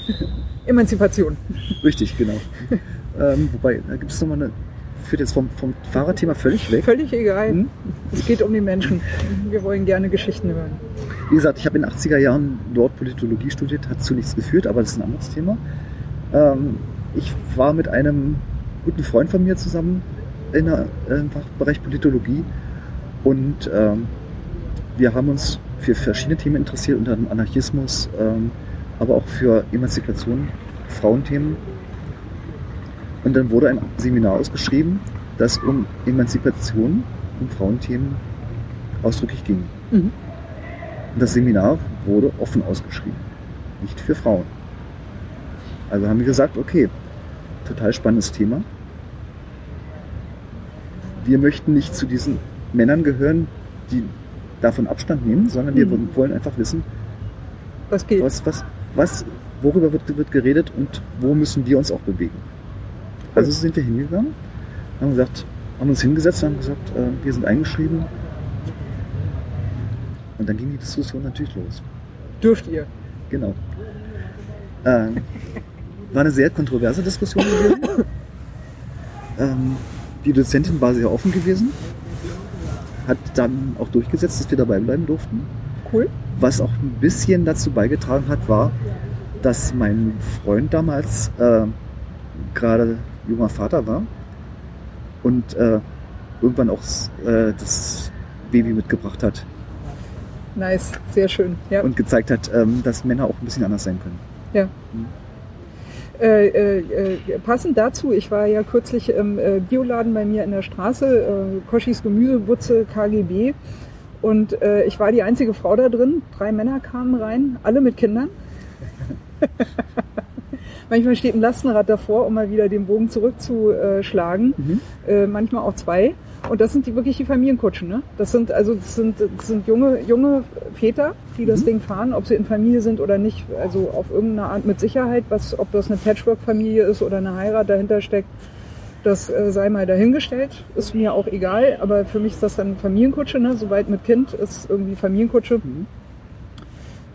Emanzipation.
richtig, genau. ähm, wobei, da gibt es nochmal eine, führt jetzt vom, vom Fahrradthema völlig weg.
Völlig egal.
Hm?
Es geht um die Menschen. Wir wollen gerne Geschichten hören.
Wie gesagt, ich habe in den 80er Jahren dort Politologie studiert, hat zu nichts geführt, aber das ist ein anderes Thema. Ähm, ich war mit einem guten Freund von mir zusammen in der, äh, im Fachbereich Politologie und ähm, wir haben uns für verschiedene Themen interessiert, unter anderem Anarchismus, ähm, aber auch für Emanzipation, Frauenthemen. Und dann wurde ein Seminar ausgeschrieben, das um Emanzipation, um Frauenthemen ausdrücklich ging.
Mhm.
Und das Seminar wurde offen ausgeschrieben, nicht für Frauen. Also haben wir gesagt, okay, total spannendes Thema. Wir möchten nicht zu diesen Männern gehören, die davon Abstand nehmen, sondern wir
Mhm.
wollen einfach wissen,
Was geht?
was, was, was, worüber wird, wird geredet und wo müssen wir uns auch bewegen. Also sind wir hingegangen, haben gesagt, haben uns hingesetzt haben gesagt, äh, wir sind eingeschrieben. Und dann ging die Diskussion natürlich los.
Dürft ihr?
Genau. Ähm, war eine sehr kontroverse Diskussion gewesen. ähm, die Dozentin war sehr offen gewesen, hat dann auch durchgesetzt, dass wir dabei bleiben durften.
Cool.
Was auch ein bisschen dazu beigetragen hat, war, dass mein Freund damals äh, gerade junger Vater war und äh, irgendwann auch äh, das Baby mitgebracht hat
Nice. Sehr schön. Ja.
und gezeigt hat, ähm, dass Männer auch ein bisschen anders sein können.
Ja. Äh, äh, äh, passend dazu, ich war ja kürzlich im äh, Bioladen bei mir in der Straße, äh, Koschis Gemüsebutze KGB. Und äh, ich war die einzige Frau da drin. Drei Männer kamen rein, alle mit Kindern. manchmal steht ein Lastenrad davor, um mal wieder den Bogen zurückzuschlagen.
Mhm.
Äh, manchmal auch zwei. Und das sind die wirklich die Familienkutschen, ne? Das sind also das sind, das sind junge, junge Väter, die das
Mhm.
Ding fahren, ob sie in Familie sind oder nicht, also auf irgendeine Art mit Sicherheit, was, ob das eine Patchwork-Familie ist oder eine Heirat dahinter steckt, das äh, sei mal dahingestellt, ist mir auch egal, aber für mich ist das dann Familienkutsche, ne? Soweit mit Kind ist irgendwie Familienkutsche.
Mhm.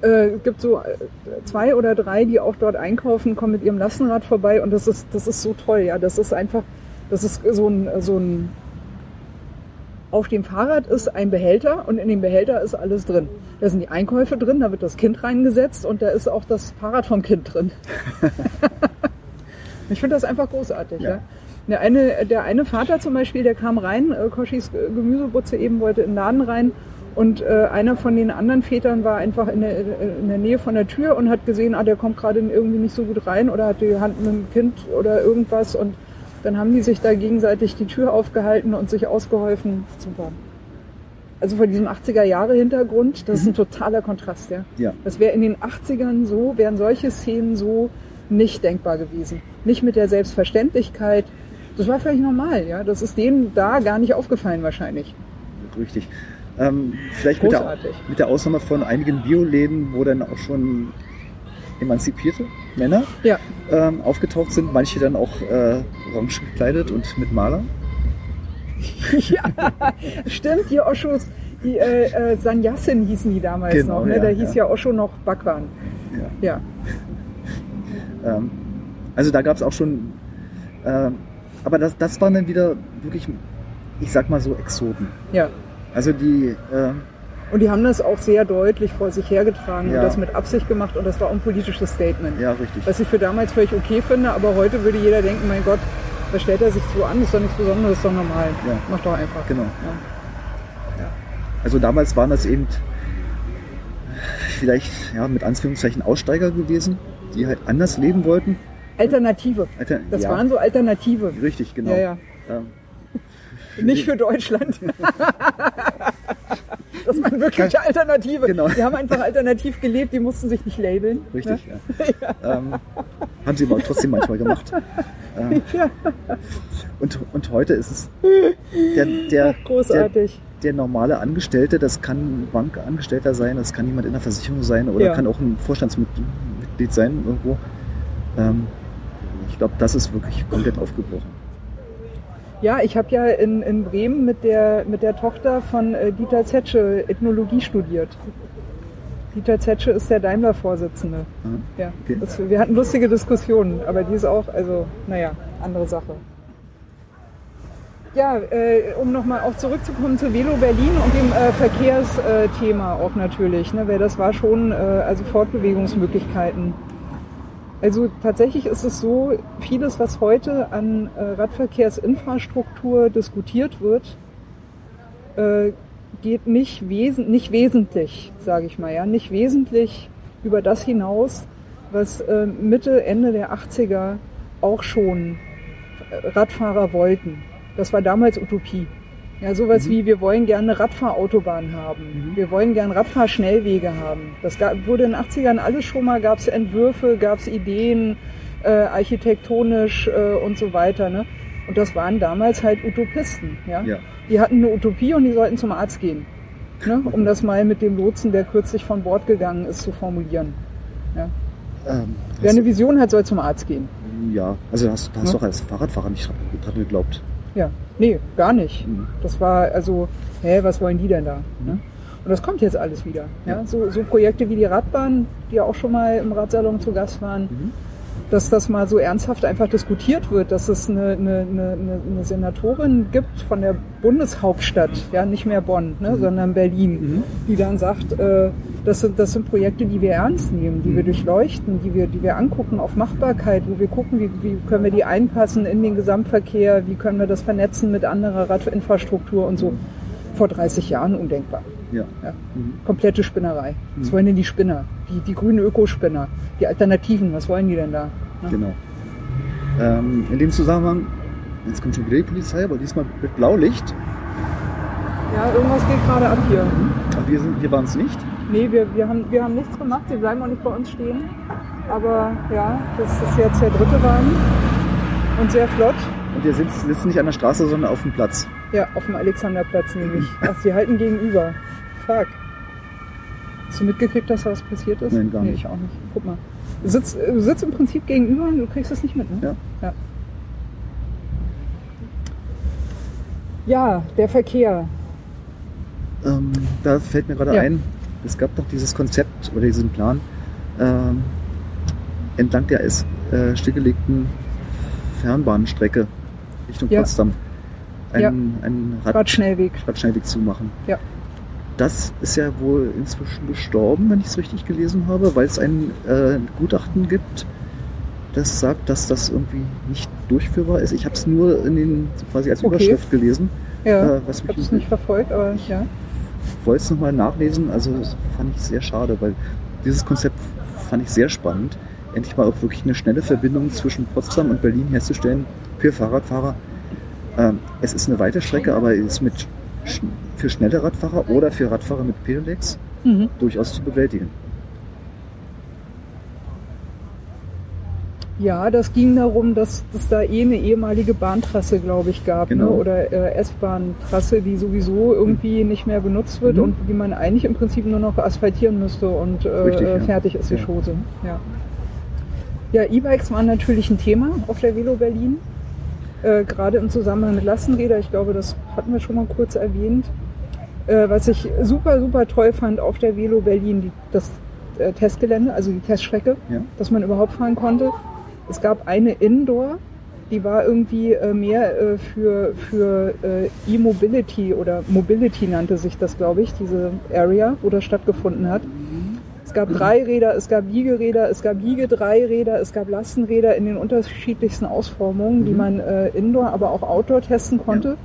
Äh, es gibt so äh, zwei oder drei, die auch dort einkaufen, kommen mit ihrem Lastenrad vorbei und das ist, das ist so toll, ja. Das ist einfach, das ist so ein, so ein, auf dem Fahrrad ist ein Behälter und in dem Behälter ist alles drin. Da sind die Einkäufe drin, da wird das Kind reingesetzt und da ist auch das Fahrrad vom Kind drin. ich finde das einfach großartig, ja.
Ja.
Der eine, der eine Vater zum Beispiel, der kam rein, äh, Koschis Gemüsebutze eben wollte in den Laden rein und äh, einer von den anderen Vätern war einfach in der, in der Nähe von der Tür und hat gesehen, ah, der kommt gerade irgendwie nicht so gut rein oder hat die Hand mit dem Kind oder irgendwas und dann haben die sich da gegenseitig die Tür aufgehalten und sich ausgeholfen. Super. Also von diesem 80er Jahre Hintergrund, das ist ein totaler Kontrast, ja.
Ja.
Das wäre in den 80ern so, wären solche Szenen so nicht denkbar gewesen. Nicht mit der Selbstverständlichkeit. Das war völlig normal, ja. Das ist denen da gar nicht aufgefallen wahrscheinlich.
Richtig. Ähm, vielleicht mit der, mit der Ausnahme von einigen Bioläden, wo dann auch schon emanzipierte Männer
Ja,
ähm, aufgetaucht sind, manche dann auch äh, orange gekleidet und mit Maler.
ja, stimmt, die Oschos, die äh, äh, Sanyasin hießen die damals
Genau,
noch, ne?
ja,
da hieß
ja.
ja. Osho noch Bhagwan.
Ja.
Ja,
Ähm, also da gab es auch schon, ähm, aber das, das waren dann wieder wirklich, ich sag mal so Exoten.
ja.
Also die, ähm,
Und die haben das auch sehr deutlich vor sich hergetragen
Ja.
und das mit Absicht gemacht und das war auch ein politisches Statement.
ja richtig.
Was ich für damals völlig okay finde, aber heute würde jeder denken, mein Gott, was stellt er sich so an? Das ist doch nichts Besonderes, ist doch normal.
Ja.
Mach doch einfach.
Genau.
Ja.
Also damals waren das eben vielleicht ja, mit Anführungszeichen Aussteiger gewesen, die halt anders leben wollten.
Alternative.
Alter,
Das waren so Alternative.
richtig, genau.
Nicht für Deutschland. das waren wirklich Alternative.
Genau.
Die haben einfach alternativ gelebt, die mussten sich nicht labeln.
Richtig, ja. Ähm, haben sie aber trotzdem manchmal gemacht. Ähm, und, und heute ist es der, der, der,
Großartig.
der normale Angestellte, das kann ein Bankangestellter sein, das kann jemand in der Versicherung sein oder
Ja.
kann auch ein Vorstandsmitglied sein irgendwo. Ähm, ich glaube, das ist wirklich komplett aufgebrochen.
Ja, ich habe ja in, in Bremen mit der, mit der Tochter von äh, Dieter Zetsche Ethnologie studiert. Dieter Zetsche ist der Daimler-Vorsitzende.
Mhm.
Ja,
Okay.
das, wir hatten lustige Diskussionen, aber die ist auch, also, naja, andere Sache. Ja, äh, um nochmal auch zurückzukommen zu Velo Berlin und dem äh, Verkehrsthema auch natürlich, ne, weil das war schon, äh, also Fortbewegungsmöglichkeiten. Also tatsächlich ist es so, vieles, was heute an äh, Radverkehrsinfrastruktur diskutiert wird, äh, geht nicht, wesen nicht wesentlich, sage ich mal, ja, nicht wesentlich über das hinaus, was äh, Mitte, Ende der 80er auch schon Radfahrer wollten. Das war damals Utopie. Ja, sowas wie, wir wollen gerne eine Radfahrautobahn haben. Wir wollen gerne Radfahrschnellwege haben. Das gab, wurde in den 80ern alles schon mal, gab es Entwürfe, gab es Ideen, äh, architektonisch äh, und so weiter. Ne? Und das waren damals halt Utopisten. Ja?
Ja.
Die hatten eine Utopie und die sollten zum Arzt gehen. Ne? Um das mal mit dem Lotsen, der kürzlich von Bord gegangen ist, zu formulieren. Ja?
Ähm,
Wer eine Vision hat, soll zum Arzt gehen.
ja, also hast, hast
Ja.
du doch als Fahrradfahrer nicht dran geglaubt.
Ja, nee, gar nicht.
Mhm.
Das war also, hä, was wollen die denn da? Ne? Und das kommt jetzt alles wieder. Ja? So, so Projekte wie die Radbahn, die ja auch schon mal im Radsalon zu Gast waren, dass das mal so ernsthaft einfach diskutiert wird, dass es eine, eine, eine, eine Senatorin gibt von der Bundeshauptstadt, ja nicht mehr Bonn, ne, sondern Berlin, die dann sagt, äh, das, sind, das sind Projekte, die wir ernst nehmen, die wir durchleuchten, die wir, die wir angucken auf Machbarkeit, wo wir gucken, wie, wie können wir die einpassen in den Gesamtverkehr, wie können wir das vernetzen mit anderer Radinfrastruktur und so. Vor 30 Jahren undenkbar.
Ja.
Ja. Komplette Spinnerei. Was wollen denn die Spinner? Die, die grünen Ökospinner, die Alternativen, was wollen die denn da? Ne?
Genau. Ähm, in dem Zusammenhang, jetzt kommt schon wieder die Polizei, aber diesmal mit Blaulicht.
Ja, irgendwas geht gerade ab hier.
Aber wir, sind- wir waren es nicht.
Nee, wir, wir, haben, wir haben nichts gemacht, sie bleiben auch nicht bei uns stehen. Aber ja, das ist jetzt der dritte Wagen. Und sehr flott.
Und wir sitzen, sitzen nicht an der Straße, sondern auf dem Platz.
Ja, auf dem Alexanderplatz nämlich. Ach, sie halten gegenüber. Fuck. Hast du mitgekriegt, dass da was passiert ist?
Nein, gar
nee,
nicht.
ich auch nicht. Guck mal. Du sitzt, äh, du sitzt im Prinzip gegenüber und du kriegst das nicht mit, ne?
Ja.
Ja, ja der Verkehr.
Ähm, da fällt mir gerade
Ja.
ein, es gab doch dieses Konzept oder diesen Plan, ähm, entlang der ist, äh, stillgelegten Fernbahnstrecke Richtung
Ja.
Potsdam einen,
Ja.
einen Rad
Radschnellweg.
Radschnellweg zu machen.
Ja.
Das ist ja wohl inzwischen gestorben, wenn ich es richtig gelesen habe, weil es ein äh, Gutachten gibt, das sagt, dass das irgendwie nicht durchführbar ist. Ich habe es nur in den quasi als
Okay.
Überschrift gelesen.
Ja,
Äh, was
ich
mich
habe es nicht verfolgt, aber ja.
wollte es nochmal nachlesen, also fand ich sehr schade, weil dieses Konzept fand ich sehr spannend. Endlich mal auch wirklich eine schnelle Verbindung zwischen Potsdam und Berlin herzustellen für Fahrradfahrer. Ähm, es ist eine weite Strecke, aber es ist mit für schnelle Radfahrer oder für Radfahrer mit Pedelecs
Mhm.
durchaus zu bewältigen.
Ja, das ging darum, dass es da eh eine ehemalige Bahntrasse, glaube ich, gab.
Genau.
Ne? Oder äh, S-Bahn-Trasse, die sowieso irgendwie nicht mehr benutzt wird
Mhm.
und die man eigentlich im Prinzip nur noch asphaltieren müsste und äh,
Richtig, ja.
fertig ist die
Ja.
Chose. Ja, ja E-Bikes waren natürlich ein Thema auf der Velo Berlin. Äh, Gerade im Zusammenhang mit Lastenräder. Ich glaube, das hatten wir schon mal kurz erwähnt. Äh, was ich super, super toll fand auf der Velo Berlin, die, das äh, Testgelände, also die Teststrecke,
Ja.
dass man überhaupt fahren konnte. Es gab eine Indoor, die war irgendwie äh, mehr äh, für, für äh, E-Mobility oder Mobility nannte sich das, glaube ich, diese Area, wo das stattgefunden hat. Es gab Dreiräder, es gab Liegeräder, es gab Liegedreiräder, es gab Lastenräder in den unterschiedlichsten Ausformungen, die
Mhm.
man äh, Indoor, aber auch Outdoor testen konnte.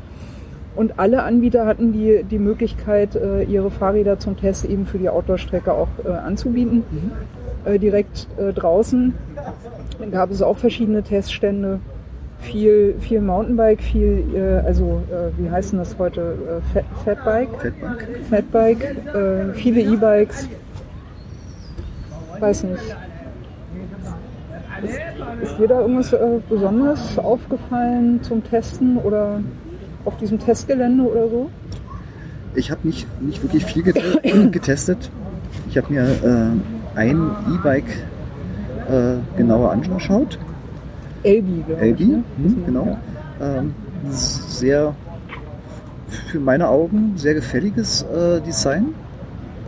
Und alle Anbieter hatten die, die Möglichkeit, äh, ihre Fahrräder zum Test eben für die Outdoor-Strecke auch äh, anzubieten. Äh, direkt draußen gab es auch verschiedene Teststände. Viel, viel Mountainbike, viel, also wie heißen das heute? Fat, Fatbike? Fatbike, äh, viele E-Bikes. Weiß nicht. Ist, ist dir da irgendwas besonders aufgefallen zum Testen oder auf diesem Testgelände oder so?
Ich habe nicht, nicht wirklich viel get getestet. Ich habe mir äh, ein E-Bike äh, genauer angeschaut.
Elbi, glaube. Ne?
hm, genau. Ähm, sehr, für meine Augen, sehr gefälliges äh, Design.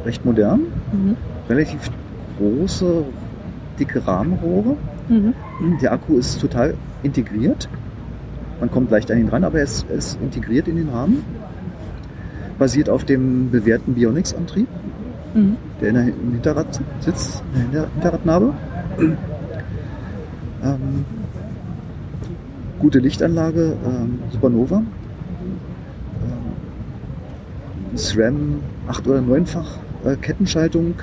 Recht modern.
Mhm.
Relativ große, dicke Rahmenrohre.
Mhm.
Der Akku ist total integriert. Man kommt leicht an ihn ran, aber er ist, ist integriert in den Rahmen. Basiert auf dem bewährten Bionics-Antrieb,
Mhm.
der in der, Hinterrad sitzt, in der Hinterradnabe. Ähm, gute Lichtanlage, ähm, Supernova. Ähm, SRAM 8 oder 9-fach äh, Kettenschaltung.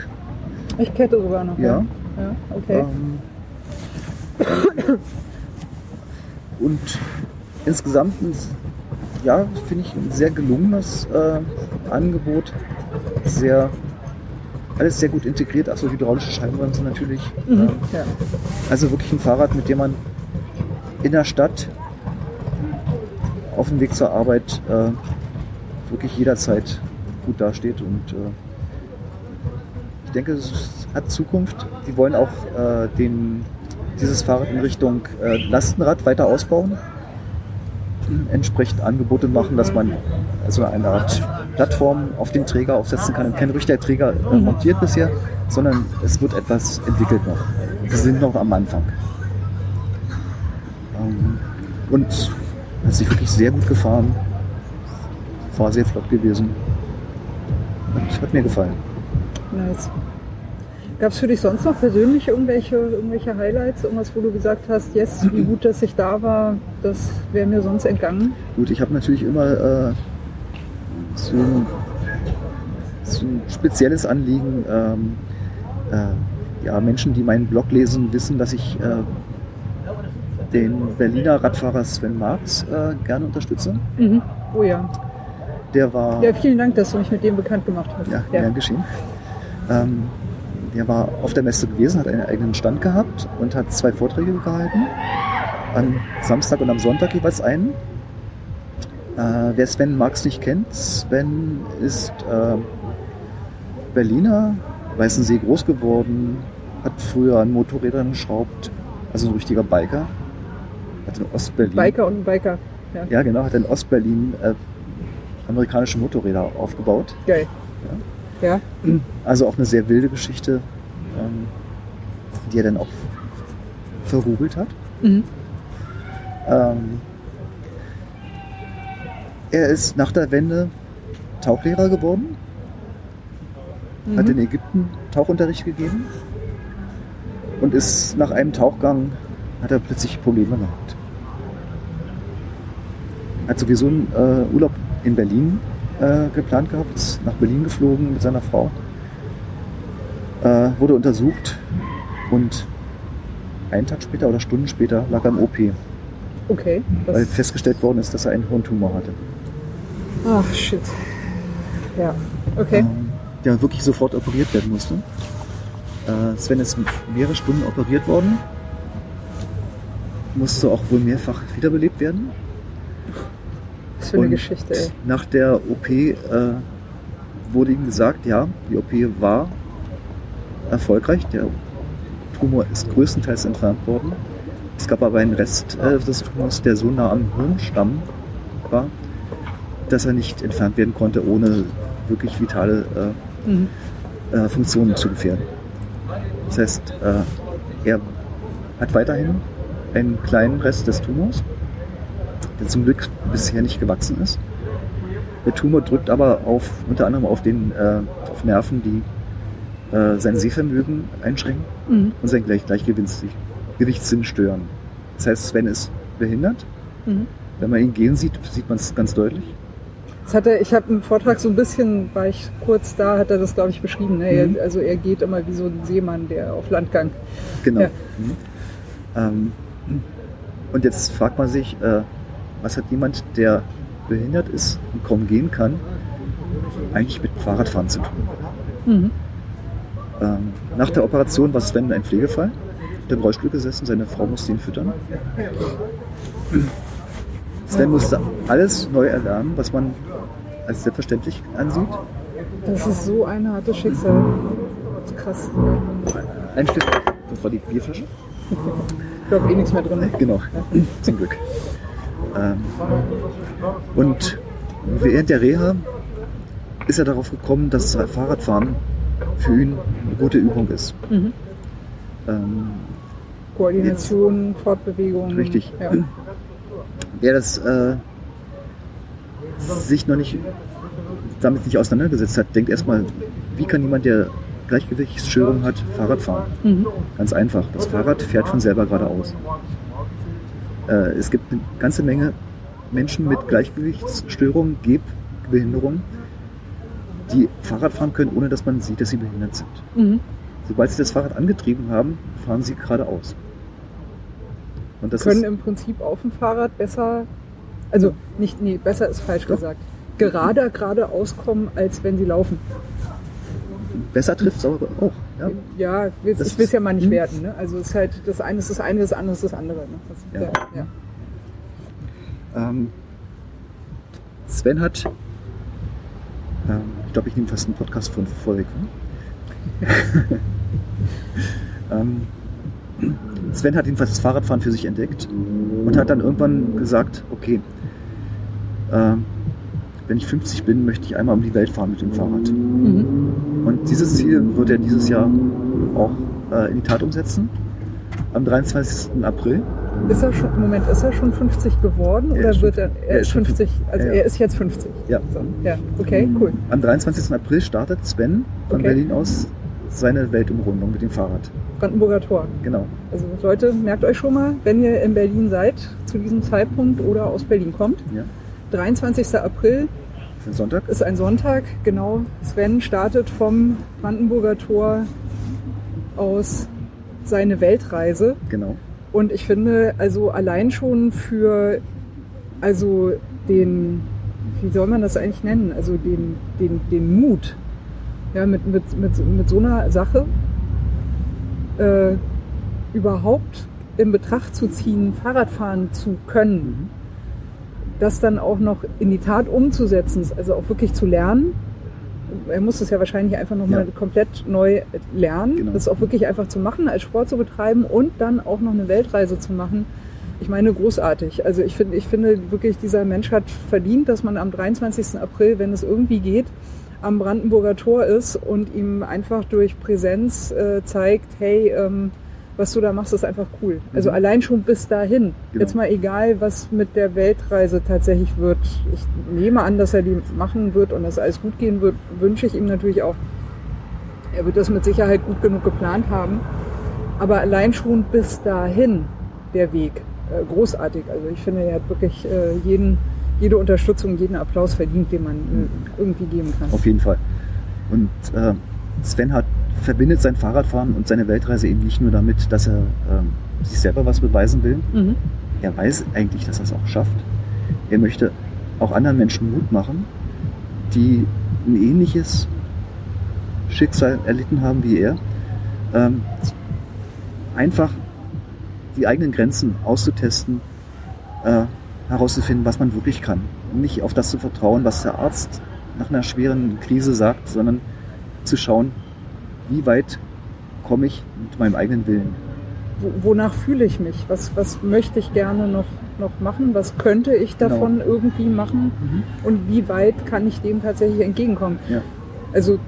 Ich kette sogar noch.
Ja.
ja okay.
Ähm, und insgesamt ein, ja, finde ich ein sehr gelungenes äh, Angebot. Sehr, alles sehr gut integriert, also hydraulische Scheibenbremse natürlich.
Mhm.
Ähm,
Ja.
also wirklich ein Fahrrad, mit dem man in der Stadt auf dem Weg zur Arbeit äh, wirklich jederzeit gut dasteht und äh, ich denke, es hat Zukunft. Die wollen auch äh, den, dieses Fahrrad in Richtung äh, Lastenrad weiter ausbauen, entsprechend Angebote machen, dass man also eine Art Plattform auf den Träger aufsetzen kann. Kein richtiger Träger äh, montiert bisher, sondern es wird etwas entwickelt noch. Sie sind noch am Anfang. Ähm, und hat sich wirklich sehr gut gefahren. War sehr flott gewesen. Und hat mir gefallen.
Nice. Gab es für dich sonst noch persönlich irgendwelche, irgendwelche Highlights? Irgendwas, wo du gesagt hast, yes, wie gut, dass ich da war, das wäre mir sonst entgangen?
Gut, ich habe natürlich immer äh, so, ein, so ein spezielles Anliegen. Ähm, äh, ja, Menschen, die meinen Blog lesen, wissen, dass ich äh, den Berliner Radfahrer Sven Marx äh, gerne unterstütze.
Mhm. Oh ja.
Der war
Ja, vielen Dank, dass du mich mit dem bekannt gemacht hast.
Ja, gern geschehen. Ähm, der war auf der Messe gewesen, hat einen eigenen Stand gehabt und hat zwei Vorträge gehalten. Am Samstag und am Sonntag jeweils einen. Äh, wer Sven Marx nicht kennt, Sven ist äh, Berliner, Weißensee groß geworden, hat früher an Motorrädern geschraubt, also ein richtiger Biker. Hat in Ostberlin.
Biker und ein Biker. Ja,
Ja, genau, hat in Ostberlin äh, amerikanische Motorräder aufgebaut.
geil. Ja.
Also auch eine sehr wilde Geschichte, ähm, die er dann auch verrubelt hat.
Mhm.
Ähm, er ist nach der Wende Tauchlehrer geworden, hat in
Mhm.
Ägypten Tauchunterricht gegeben und ist nach einem Tauchgang hat er plötzlich Probleme gehabt. Hat sowieso einen äh, Urlaub in Berlin äh, geplant gehabt, ist nach Berlin geflogen mit seiner Frau, äh, wurde untersucht und einen Tag später oder Stunden später lag er im OP,
Okay.
weil festgestellt worden ist, dass er einen Hirntumor hatte.
ach, shit. Ja, okay.
ähm, der wirklich sofort operiert werden musste. Äh, Sven ist mehrere Stunden operiert worden, musste auch wohl mehrfach wiederbelebt werden.
Was für eine
und
Geschichte, ey.
Nach der OP äh, wurde ihm gesagt, ja, die OP war erfolgreich. Der Tumor ist größtenteils entfernt worden. Es gab aber einen Rest äh, des Tumors, der so nah am Hirnstamm war, dass er nicht entfernt werden konnte, ohne wirklich vitale äh,
Mhm.
äh, Funktionen zu gefährden. Das heißt, äh, er hat weiterhin einen kleinen Rest des Tumors, der zum Glück bisher nicht gewachsen ist. Der Tumor drückt aber auf, unter anderem auf, den, äh, auf Nerven, die äh, sein Sehvermögen einschränken
Mhm.
und sein Gleich Gleichgewichtssinn Gewichtssinn stören. Das heißt, Sven ist behindert.
Mhm.
Wenn man ihn gehen sieht, sieht man es ganz deutlich.
Das hat er, ich habe im Vortrag so ein bisschen, war ich kurz da, hat er das, glaube ich, beschrieben. Ne?
Mhm.
Er, also er geht immer wie so ein Seemann, der auf Landgang.
Genau.
Ja.
Mhm. Ähm, und jetzt fragt man sich, äh, was hat jemand, der behindert ist und kaum gehen kann, eigentlich mit Fahrradfahren zu tun?
Mhm.
Ähm, nach der Operation war Sven ein Pflegefall, hat im Rollstuhl gesessen, seine Frau musste ihn füttern. Sven musste alles neu erlernen, was man als selbstverständlich ansieht.
Das ist so ein hartes Schicksal. Krass.
Ein Stück, das war die Bierflasche.
Ich glaube eh nichts mehr drin.
Genau, zum Glück. Ähm, und während der Reha ist er darauf gekommen, dass Fahrradfahren für ihn eine gute Übung ist.
Mhm.
Ähm,
Koordination, Fortbewegung.
Richtig.
Ja.
wer das äh, sich noch nicht damit nicht auseinandergesetzt hat, denkt erstmal, wie kann jemand, der Gleichgewichtsstörung hat, Fahrrad fahren?
Mhm.
Ganz einfach. Das Fahrrad fährt von selber geradeaus. Äh, es gibt eine ganze Menge Menschen mit Gleichgewichtsstörungen, Gehbehinderung, die Fahrrad fahren können, ohne dass man sieht, dass sie behindert sind.
Mhm.
Sobald sie das Fahrrad angetrieben haben, fahren sie geradeaus. Und das
Können
ist,
im Prinzip auf dem Fahrrad besser, also nicht, nee, besser ist falsch
Doch.
gesagt, gerader geradeaus kommen, als wenn sie laufen.
besser trifft es aber auch. Ja?
Ja, ich will
Das
ich will es ja mal nicht
hm.
werten. Ne? Also es ist halt, das eine ist das eine, das andere ist das andere. Ne? Das,
Ja.
ja.
Ähm, Sven hat, ähm, ich glaube, ich nehme fast einen Podcast von vorweg. Ne? ähm, Sven hat jedenfalls das Fahrradfahren für sich entdeckt und hat dann irgendwann gesagt, okay, ähm, wenn ich 50 bin, möchte ich einmal um die Welt fahren mit dem Fahrrad.
Mhm.
Und dieses Ziel wird er dieses Jahr auch äh, in die Tat umsetzen. Am 23. April.
Ist er schon, Moment, ist er schon 50 geworden
Er
oder wird er, er
er
ist
ist schon
50, also
ja.
er ist jetzt 50.
Ja.
So, ja, okay, cool.
Am 23. April startet Sven von
Okay.
Berlin aus seine Weltumrundung mit dem Fahrrad.
Brandenburger Tor.
Genau.
Also Leute, merkt euch schon mal, wenn ihr in Berlin seid, zu diesem Zeitpunkt oder aus Berlin kommt,
Ja.
23. April
Für Sonntag.
ist ein Sonntag, genau. Sven startet vom Brandenburger Tor aus seine Weltreise.
Genau.
Und ich finde, also allein schon für, also den, wie soll man das eigentlich nennen? Also den, den, den Mut, ja, mit, mit, mit, mit so einer Sache äh, überhaupt in Betracht zu ziehen, Fahrradfahren zu können, das dann auch noch in die Tat umzusetzen, also auch wirklich zu lernen. Er muss das ja wahrscheinlich einfach nochmal
Ja.
komplett neu lernen,
Genau.
das auch wirklich einfach zu machen, als Sport zu betreiben und dann auch noch eine Weltreise zu machen. Ich meine, großartig. Also ich finde, ich finde wirklich, dieser Mensch hat verdient, dass man am 23. April, wenn es irgendwie geht, am Brandenburger Tor ist und ihm einfach durch Präsenz äh, zeigt, hey, ähm, was du da machst, ist einfach cool. Also
Mhm.
allein schon bis dahin.
Genau.
Jetzt mal egal, was mit der Weltreise tatsächlich wird. Ich nehme an, dass er die machen wird und dass alles gut gehen wird, wünsche ich ihm natürlich auch. Er wird das mit Sicherheit gut genug geplant haben. Aber allein schon bis dahin der Weg. Äh, großartig. Also ich finde, er hat wirklich äh, jeden, jede Unterstützung, jeden Applaus verdient, den man äh, irgendwie geben kann.
Auf jeden Fall. Und äh, Sven hat, verbindet sein Fahrradfahren und seine Weltreise eben nicht nur damit, dass er ähm, sich selber was beweisen will.
Mhm.
Er weiß eigentlich, dass er es auch schafft. Er möchte auch anderen Menschen Mut machen, die ein ähnliches Schicksal erlitten haben wie er. Ähm, einfach die eigenen Grenzen auszutesten, äh, herauszufinden, was man wirklich kann. Nicht auf das zu vertrauen, was der Arzt nach einer schweren Krise sagt, sondern zu schauen, wie weit komme ich mit meinem eigenen Willen.
Wo- Wonach fühle ich mich? Was, was möchte ich gerne noch, noch machen? Was könnte ich davon irgendwie machen? Und wie weit kann ich dem tatsächlich entgegenkommen?
Ja.
Also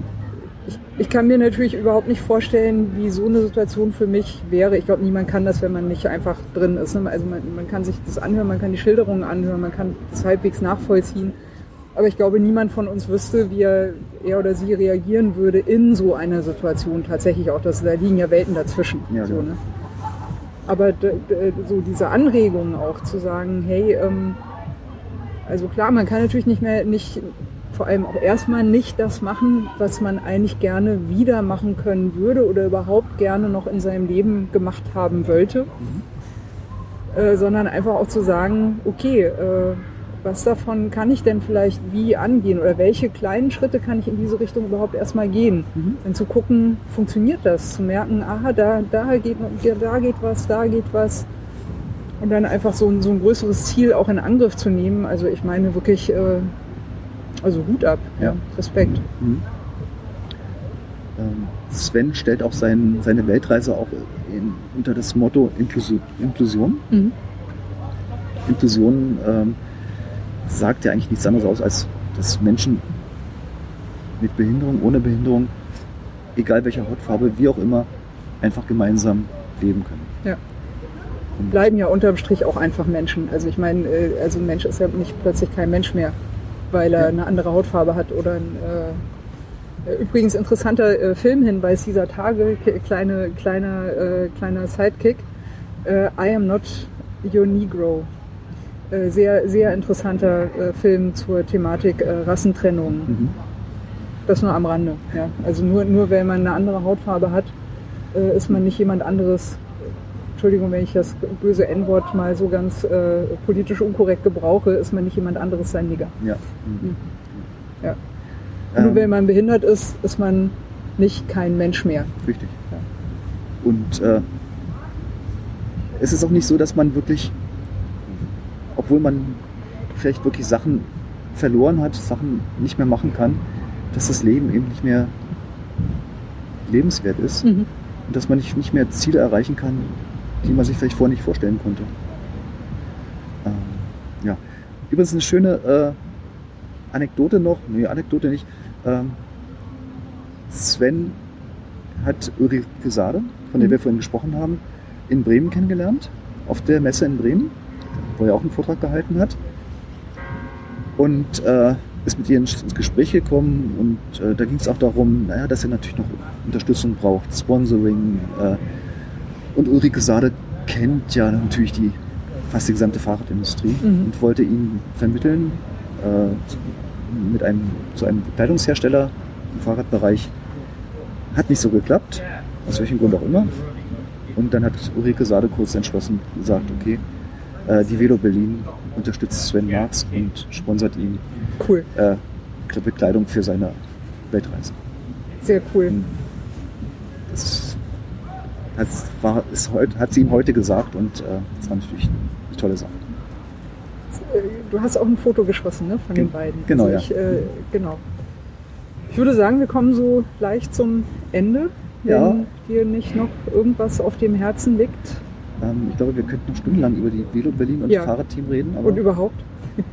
ich, ich kann mir natürlich überhaupt nicht vorstellen, wie so eine Situation für mich wäre. Ich glaube, niemand kann das, wenn man nicht einfach drin ist. ne? Also man, man kann sich das anhören, man kann die Schilderungen anhören, man kann das halbwegs nachvollziehen. Aber ich glaube, niemand von uns wüsste, wie er, er oder sie reagieren würde in so einer Situation tatsächlich auch. Das, da liegen ja Welten dazwischen.
Ja,
so,
genau.
ne? Aber so diese Anregung auch zu sagen, hey, ähm, also klar, man kann natürlich nicht mehr, nicht, vor allem auch erstmal nicht das machen, was man eigentlich gerne wieder machen können würde oder überhaupt gerne noch in seinem Leben gemacht haben wollte, äh, sondern einfach auch zu sagen, okay, äh, was davon kann ich denn vielleicht wie angehen oder welche kleinen Schritte kann ich in diese Richtung überhaupt erstmal gehen? Dann zu gucken, funktioniert das? Zu merken, aha, da, da, geht, da geht was, da geht was. Und dann einfach so, ein- so ein größeres Ziel auch in Angriff zu nehmen. Also ich meine wirklich, äh, also Hut ab, ja.
Ja.
Respekt.
Mhm. Ähm, Sven stellt auch sein, seine Weltreise auch in, unter das Motto Inklusion. Inklusion.
Mhm.
Inklusion ähm, sagt ja eigentlich nichts anderes aus, als dass Menschen mit Behinderung, ohne Behinderung, egal welcher Hautfarbe, wie auch immer, einfach gemeinsam leben können.
Ja.
Und
Bleiben ja unterm Strich auch einfach Menschen. Also ich meine, äh, also ein Mensch ist ja nicht plötzlich kein Mensch mehr, weil er
Ja.
eine andere Hautfarbe hat oder ein äh, äh, übrigens interessanter äh, Filmhinweis dieser Tage, kleine, kleiner, äh, kleiner Sidekick. Äh, I am not your Negro. Äh, sehr, sehr interessanter äh, Film zur Thematik äh, Rassentrennung.
Mhm.
Das nur am Rande. Ja. Also nur, nur weil man eine andere Hautfarbe hat, ist man nicht jemand anderes. Entschuldigung, wenn ich das böse N-Wort mal so ganz äh, politisch unkorrekt gebrauche, ist man nicht jemand anderes sein Nigger.
Ja. Mhm.
Ja.
Ähm,
Nur weil man behindert ist, ist man nicht kein Mensch mehr.
Richtig.
Ja.
Und äh, es ist auch nicht so, dass man wirklich, obwohl man vielleicht wirklich Sachen verloren hat, Sachen nicht mehr machen kann, dass das Leben eben nicht mehr lebenswert ist
Mhm.
und dass man nicht, nicht mehr Ziele erreichen kann, die man sich vielleicht vorher nicht vorstellen konnte. Ähm, ja. Übrigens eine schöne äh, Anekdote noch, nee, Anekdote nicht. Ähm, Sven hat Ulrike Sade, von der
Mhm.
wir vorhin gesprochen haben, in Bremen kennengelernt, auf der Messe in Bremen, wo er auch einen Vortrag gehalten hat. Und äh, ist mit ihr ins Gespräch gekommen und äh, da ging es auch darum, naja, dass er natürlich noch Unterstützung braucht, Sponsoring. Äh, und Ulrike Sade kennt ja natürlich die fast die gesamte Fahrradindustrie
Mhm.
und wollte ihn vermitteln äh, mit einem, zu einem Bekleidungshersteller im Fahrradbereich. Hat nicht so geklappt, aus welchem Grund auch immer. Und dann hat Ulrike Sade kurz entschlossen gesagt, okay, äh, die Velo Berlin unterstützt Sven Marx und sponsert ihm
Cool,
äh, Bekleidung für seine Weltreise.
sehr cool.
Das hat, war, ist heut, hat sie ihm heute gesagt und äh, das war natürlich eine tolle Sache.
Du hast auch ein Foto geschossen ne, von den
Gen-
beiden.
genau,
also
ja.
ich, äh, genau. Ich würde sagen, wir kommen so leicht zum Ende, wenn
Ja.
dir nicht noch irgendwas auf dem Herzen liegt
Ähm, ich glaube, wir könnten stundenlang über die Velo Berlin und
Ja.
das Fahrradteam reden.
Und überhaupt.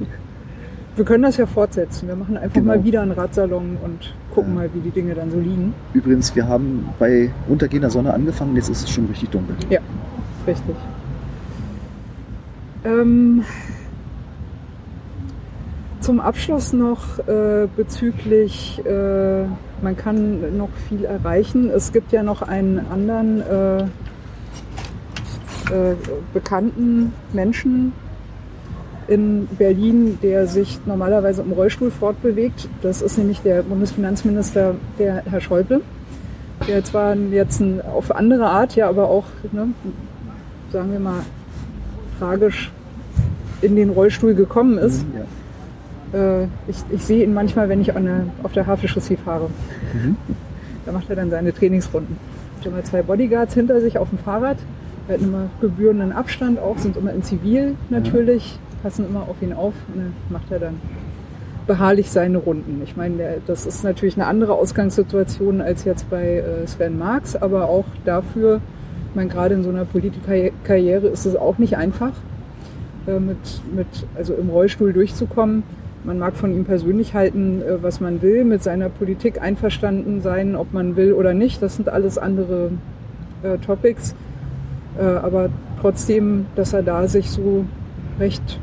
Wir können das ja fortsetzen. Wir machen einfach
Genau.
mal wieder einen Radsalon und gucken
Ja.
mal, wie die Dinge dann so liegen.
übrigens, wir haben bei untergehender Sonne angefangen, jetzt ist es schon richtig dunkel.
Ja, richtig. Ähm, zum Abschluss noch äh, bezüglich, äh, man kann noch viel erreichen. Es gibt ja noch einen anderen, äh, äh, bekannten Menschen in Berlin, der sich normalerweise im Rollstuhl fortbewegt. Das ist nämlich der Bundesfinanzminister, der Herr Schäuble, der zwar jetzt ein, auf andere Art, ja, aber auch, ne, sagen wir mal, tragisch in den Rollstuhl gekommen ist.
Mhm, ja.
Äh, ich, ich sehe ihn manchmal, wenn ich der, auf der Havelchaussee fahre.
Mhm.
Da macht er dann seine Trainingsrunden. Hat immer zwei Bodyguards hinter sich auf dem Fahrrad. Er hat immer gebührenden Abstand auch, sind immer in Zivil natürlich, passen immer auf ihn auf. Und dann macht er dann beharrlich seine Runden. Ich meine, das ist natürlich eine andere Ausgangssituation als jetzt bei äh, Sven Marx, aber auch dafür, ich meine, gerade in so einer Politikkarriere ist es auch nicht einfach, äh, mit, mit, also im Rollstuhl durchzukommen. Man mag von ihm persönlich halten, äh, was man will, mit seiner Politik einverstanden sein, ob man will oder nicht. Das sind alles andere äh, Topics. Äh, aber trotzdem, dass er da sich so recht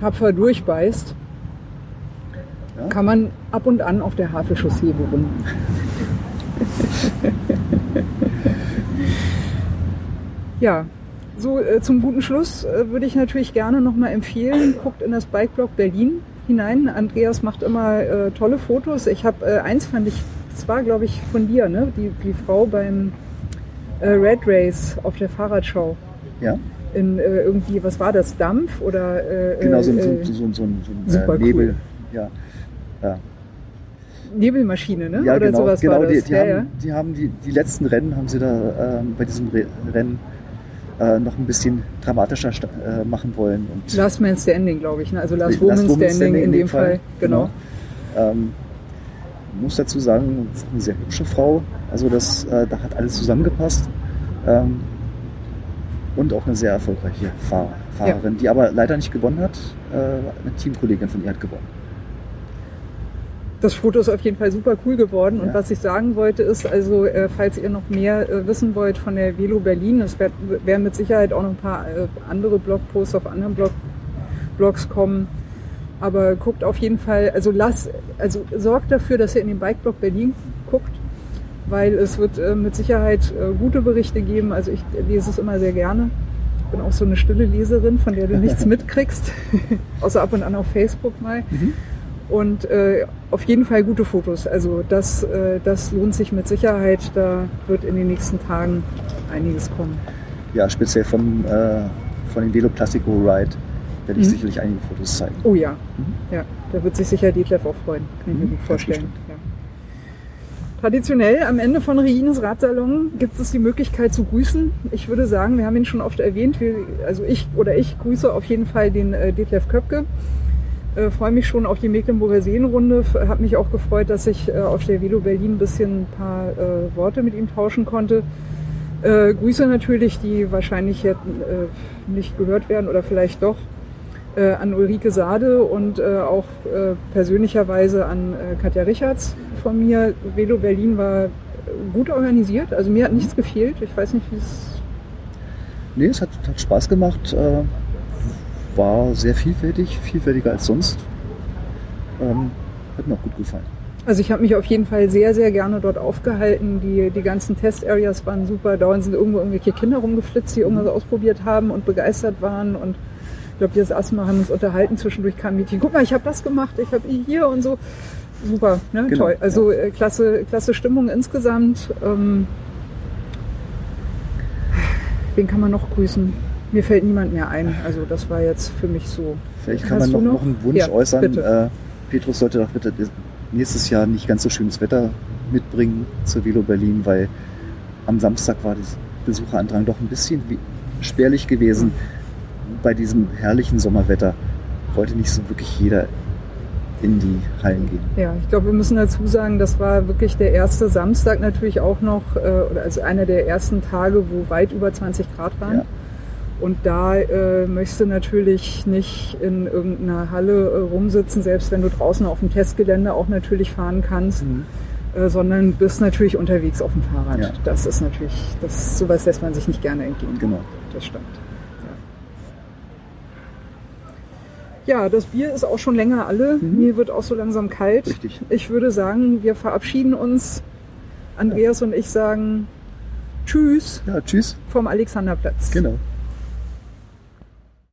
tapfer durchbeißt,
Ja.
kann man ab und an auf der Havelchaussee bewundern. ja, so äh, zum guten Schluss äh, würde ich natürlich gerne nochmal empfehlen, guckt in das Bikeblog Berlin hinein. Andreas macht immer äh, tolle Fotos. Ich habe äh, eins fand ich, das war glaube ich von dir, ne? die, die Frau beim äh, Red Race auf der Fahrradschau.
ja,
In äh, irgendwie, was war das, Dampf oder äh,
genau, so, ein-
äh,
so, so, so, so, ein- so ein
super
äh,
cool.
Nebel. Ja. Ja,
Nebelmaschine, ne?
ja
oder
genau,
sowas
genau
war
die,
das.
die,
ja,
haben,
ja.
die haben die, die letzten Rennen haben sie da ähm, bei diesem Re Rennen äh, noch ein bisschen dramatischer äh, machen wollen. Und
Last Man Standing, glaube ich. Ne? Also Last
Last
Woman Standing,
Standing
in dem Fall. Genau.
Ähm, muss dazu sagen, eine sehr hübsche Frau. Also das, äh, da hat alles zusammengepasst. Ähm, und auch eine sehr erfolgreiche Fahr Fahrerin, die aber leider nicht gewonnen hat. Äh, eine Teamkollegin von ihr hat gewonnen.
Das Foto ist auf jeden Fall super cool geworden. Und
Ja.
was ich sagen wollte ist, also äh, falls ihr noch mehr äh, wissen wollt von der Velo Berlin, es werden mit Sicherheit auch noch ein paar äh, andere Blogposts auf anderen Blog Blogs kommen. Aber guckt auf jeden Fall, also lasst, also sorgt dafür, dass ihr in den Bikeblog Berlin guckt, weil es wird äh, mit Sicherheit äh, gute Berichte geben. Also ich lese es immer sehr gerne. Ich bin auch so eine stille Leserin, von der du nichts mitkriegst, außer ab und an auf Facebook mal. Und äh, auf jeden Fall gute Fotos. Also das, äh, das lohnt sich mit Sicherheit. Da wird in den nächsten Tagen einiges kommen.
Ja, speziell vom, äh, von dem Velo Plastico Ride werde ich
Mhm.
sicherlich einige Fotos zeigen.
Oh ja, ja, da wird sich sicher Detlef auch freuen. Kann ich mir
Mhm,
gut vorstellen. Ja. Traditionell am Ende von Regines Radsalon gibt es die Möglichkeit zu grüßen. Ich würde sagen, wir haben ihn schon oft erwähnt. Wir, also ich oder ich grüße auf jeden Fall den äh, Detlef Köpke. Äh, freue mich schon auf die Mecklenburger Seenrunde. Habe mich auch gefreut, dass ich äh, auf der Velo Berlin ein bisschen ein paar äh, Worte mit ihm tauschen konnte. Äh, Grüße natürlich, die wahrscheinlich jetzt äh, nicht gehört werden oder vielleicht doch äh, an Ulrike Sade und äh, auch äh, persönlicherweise an äh, Katja Richards von mir. Velo Berlin war gut organisiert, also mir hat nichts gefehlt. Ich weiß nicht, wie es.
Nee, es hat, hat Spaß gemacht. Äh, war sehr vielfältig, vielfältiger als sonst. Ähm, hat mir auch gut gefallen.
Also ich habe mich auf jeden Fall sehr, sehr gerne dort aufgehalten. Die, die ganzen Test-Areas waren super. Dauernd sind irgendwo irgendwelche Kinder rumgeflitzt, die irgendwas ausprobiert haben und begeistert waren. Und ich glaube, wir das erste Mal haben uns unterhalten. Zwischendurch kam ein Mädchen, guck mal, ich habe das gemacht, ich habe hier und so. Super, ne?
Genau,
toll. Also äh, klasse, klasse Stimmung insgesamt. Ähm, wen kann man noch grüßen? Mir fällt niemand mehr ein. Also das war jetzt für mich so.
Vielleicht kann
Hast
man noch,
noch?
noch einen Wunsch
Ja,
äußern. Äh, Petrus sollte doch bitte nächstes Jahr nicht ganz so schönes Wetter mitbringen zur Velo Berlin, weil am Samstag war der Besucherandrang doch ein bisschen spärlich gewesen. Bei diesem herrlichen Sommerwetter wollte nicht so wirklich jeder in die Hallen gehen.
Ja, ich glaube, wir müssen dazu sagen, das war wirklich der erste Samstag natürlich auch noch, äh, oder also einer der ersten Tage, wo weit über 20 Grad waren.
Ja.
Und da äh, möchtest du natürlich nicht in irgendeiner Halle äh, rumsitzen, selbst wenn du draußen auf dem Testgelände auch natürlich fahren kannst, äh, sondern bist natürlich unterwegs auf dem Fahrrad.
Ja.
Das ist natürlich, das, sowas lässt man sich nicht gerne entgehen.
Genau.
Das stimmt. Ja. ja, das Bier ist auch schon länger alle. Mir wird auch so langsam kalt.
Richtig.
Ich würde sagen, wir verabschieden uns. Andreas und ich sagen Tschüss
Ja, tschüss.
vom Alexanderplatz.
Genau.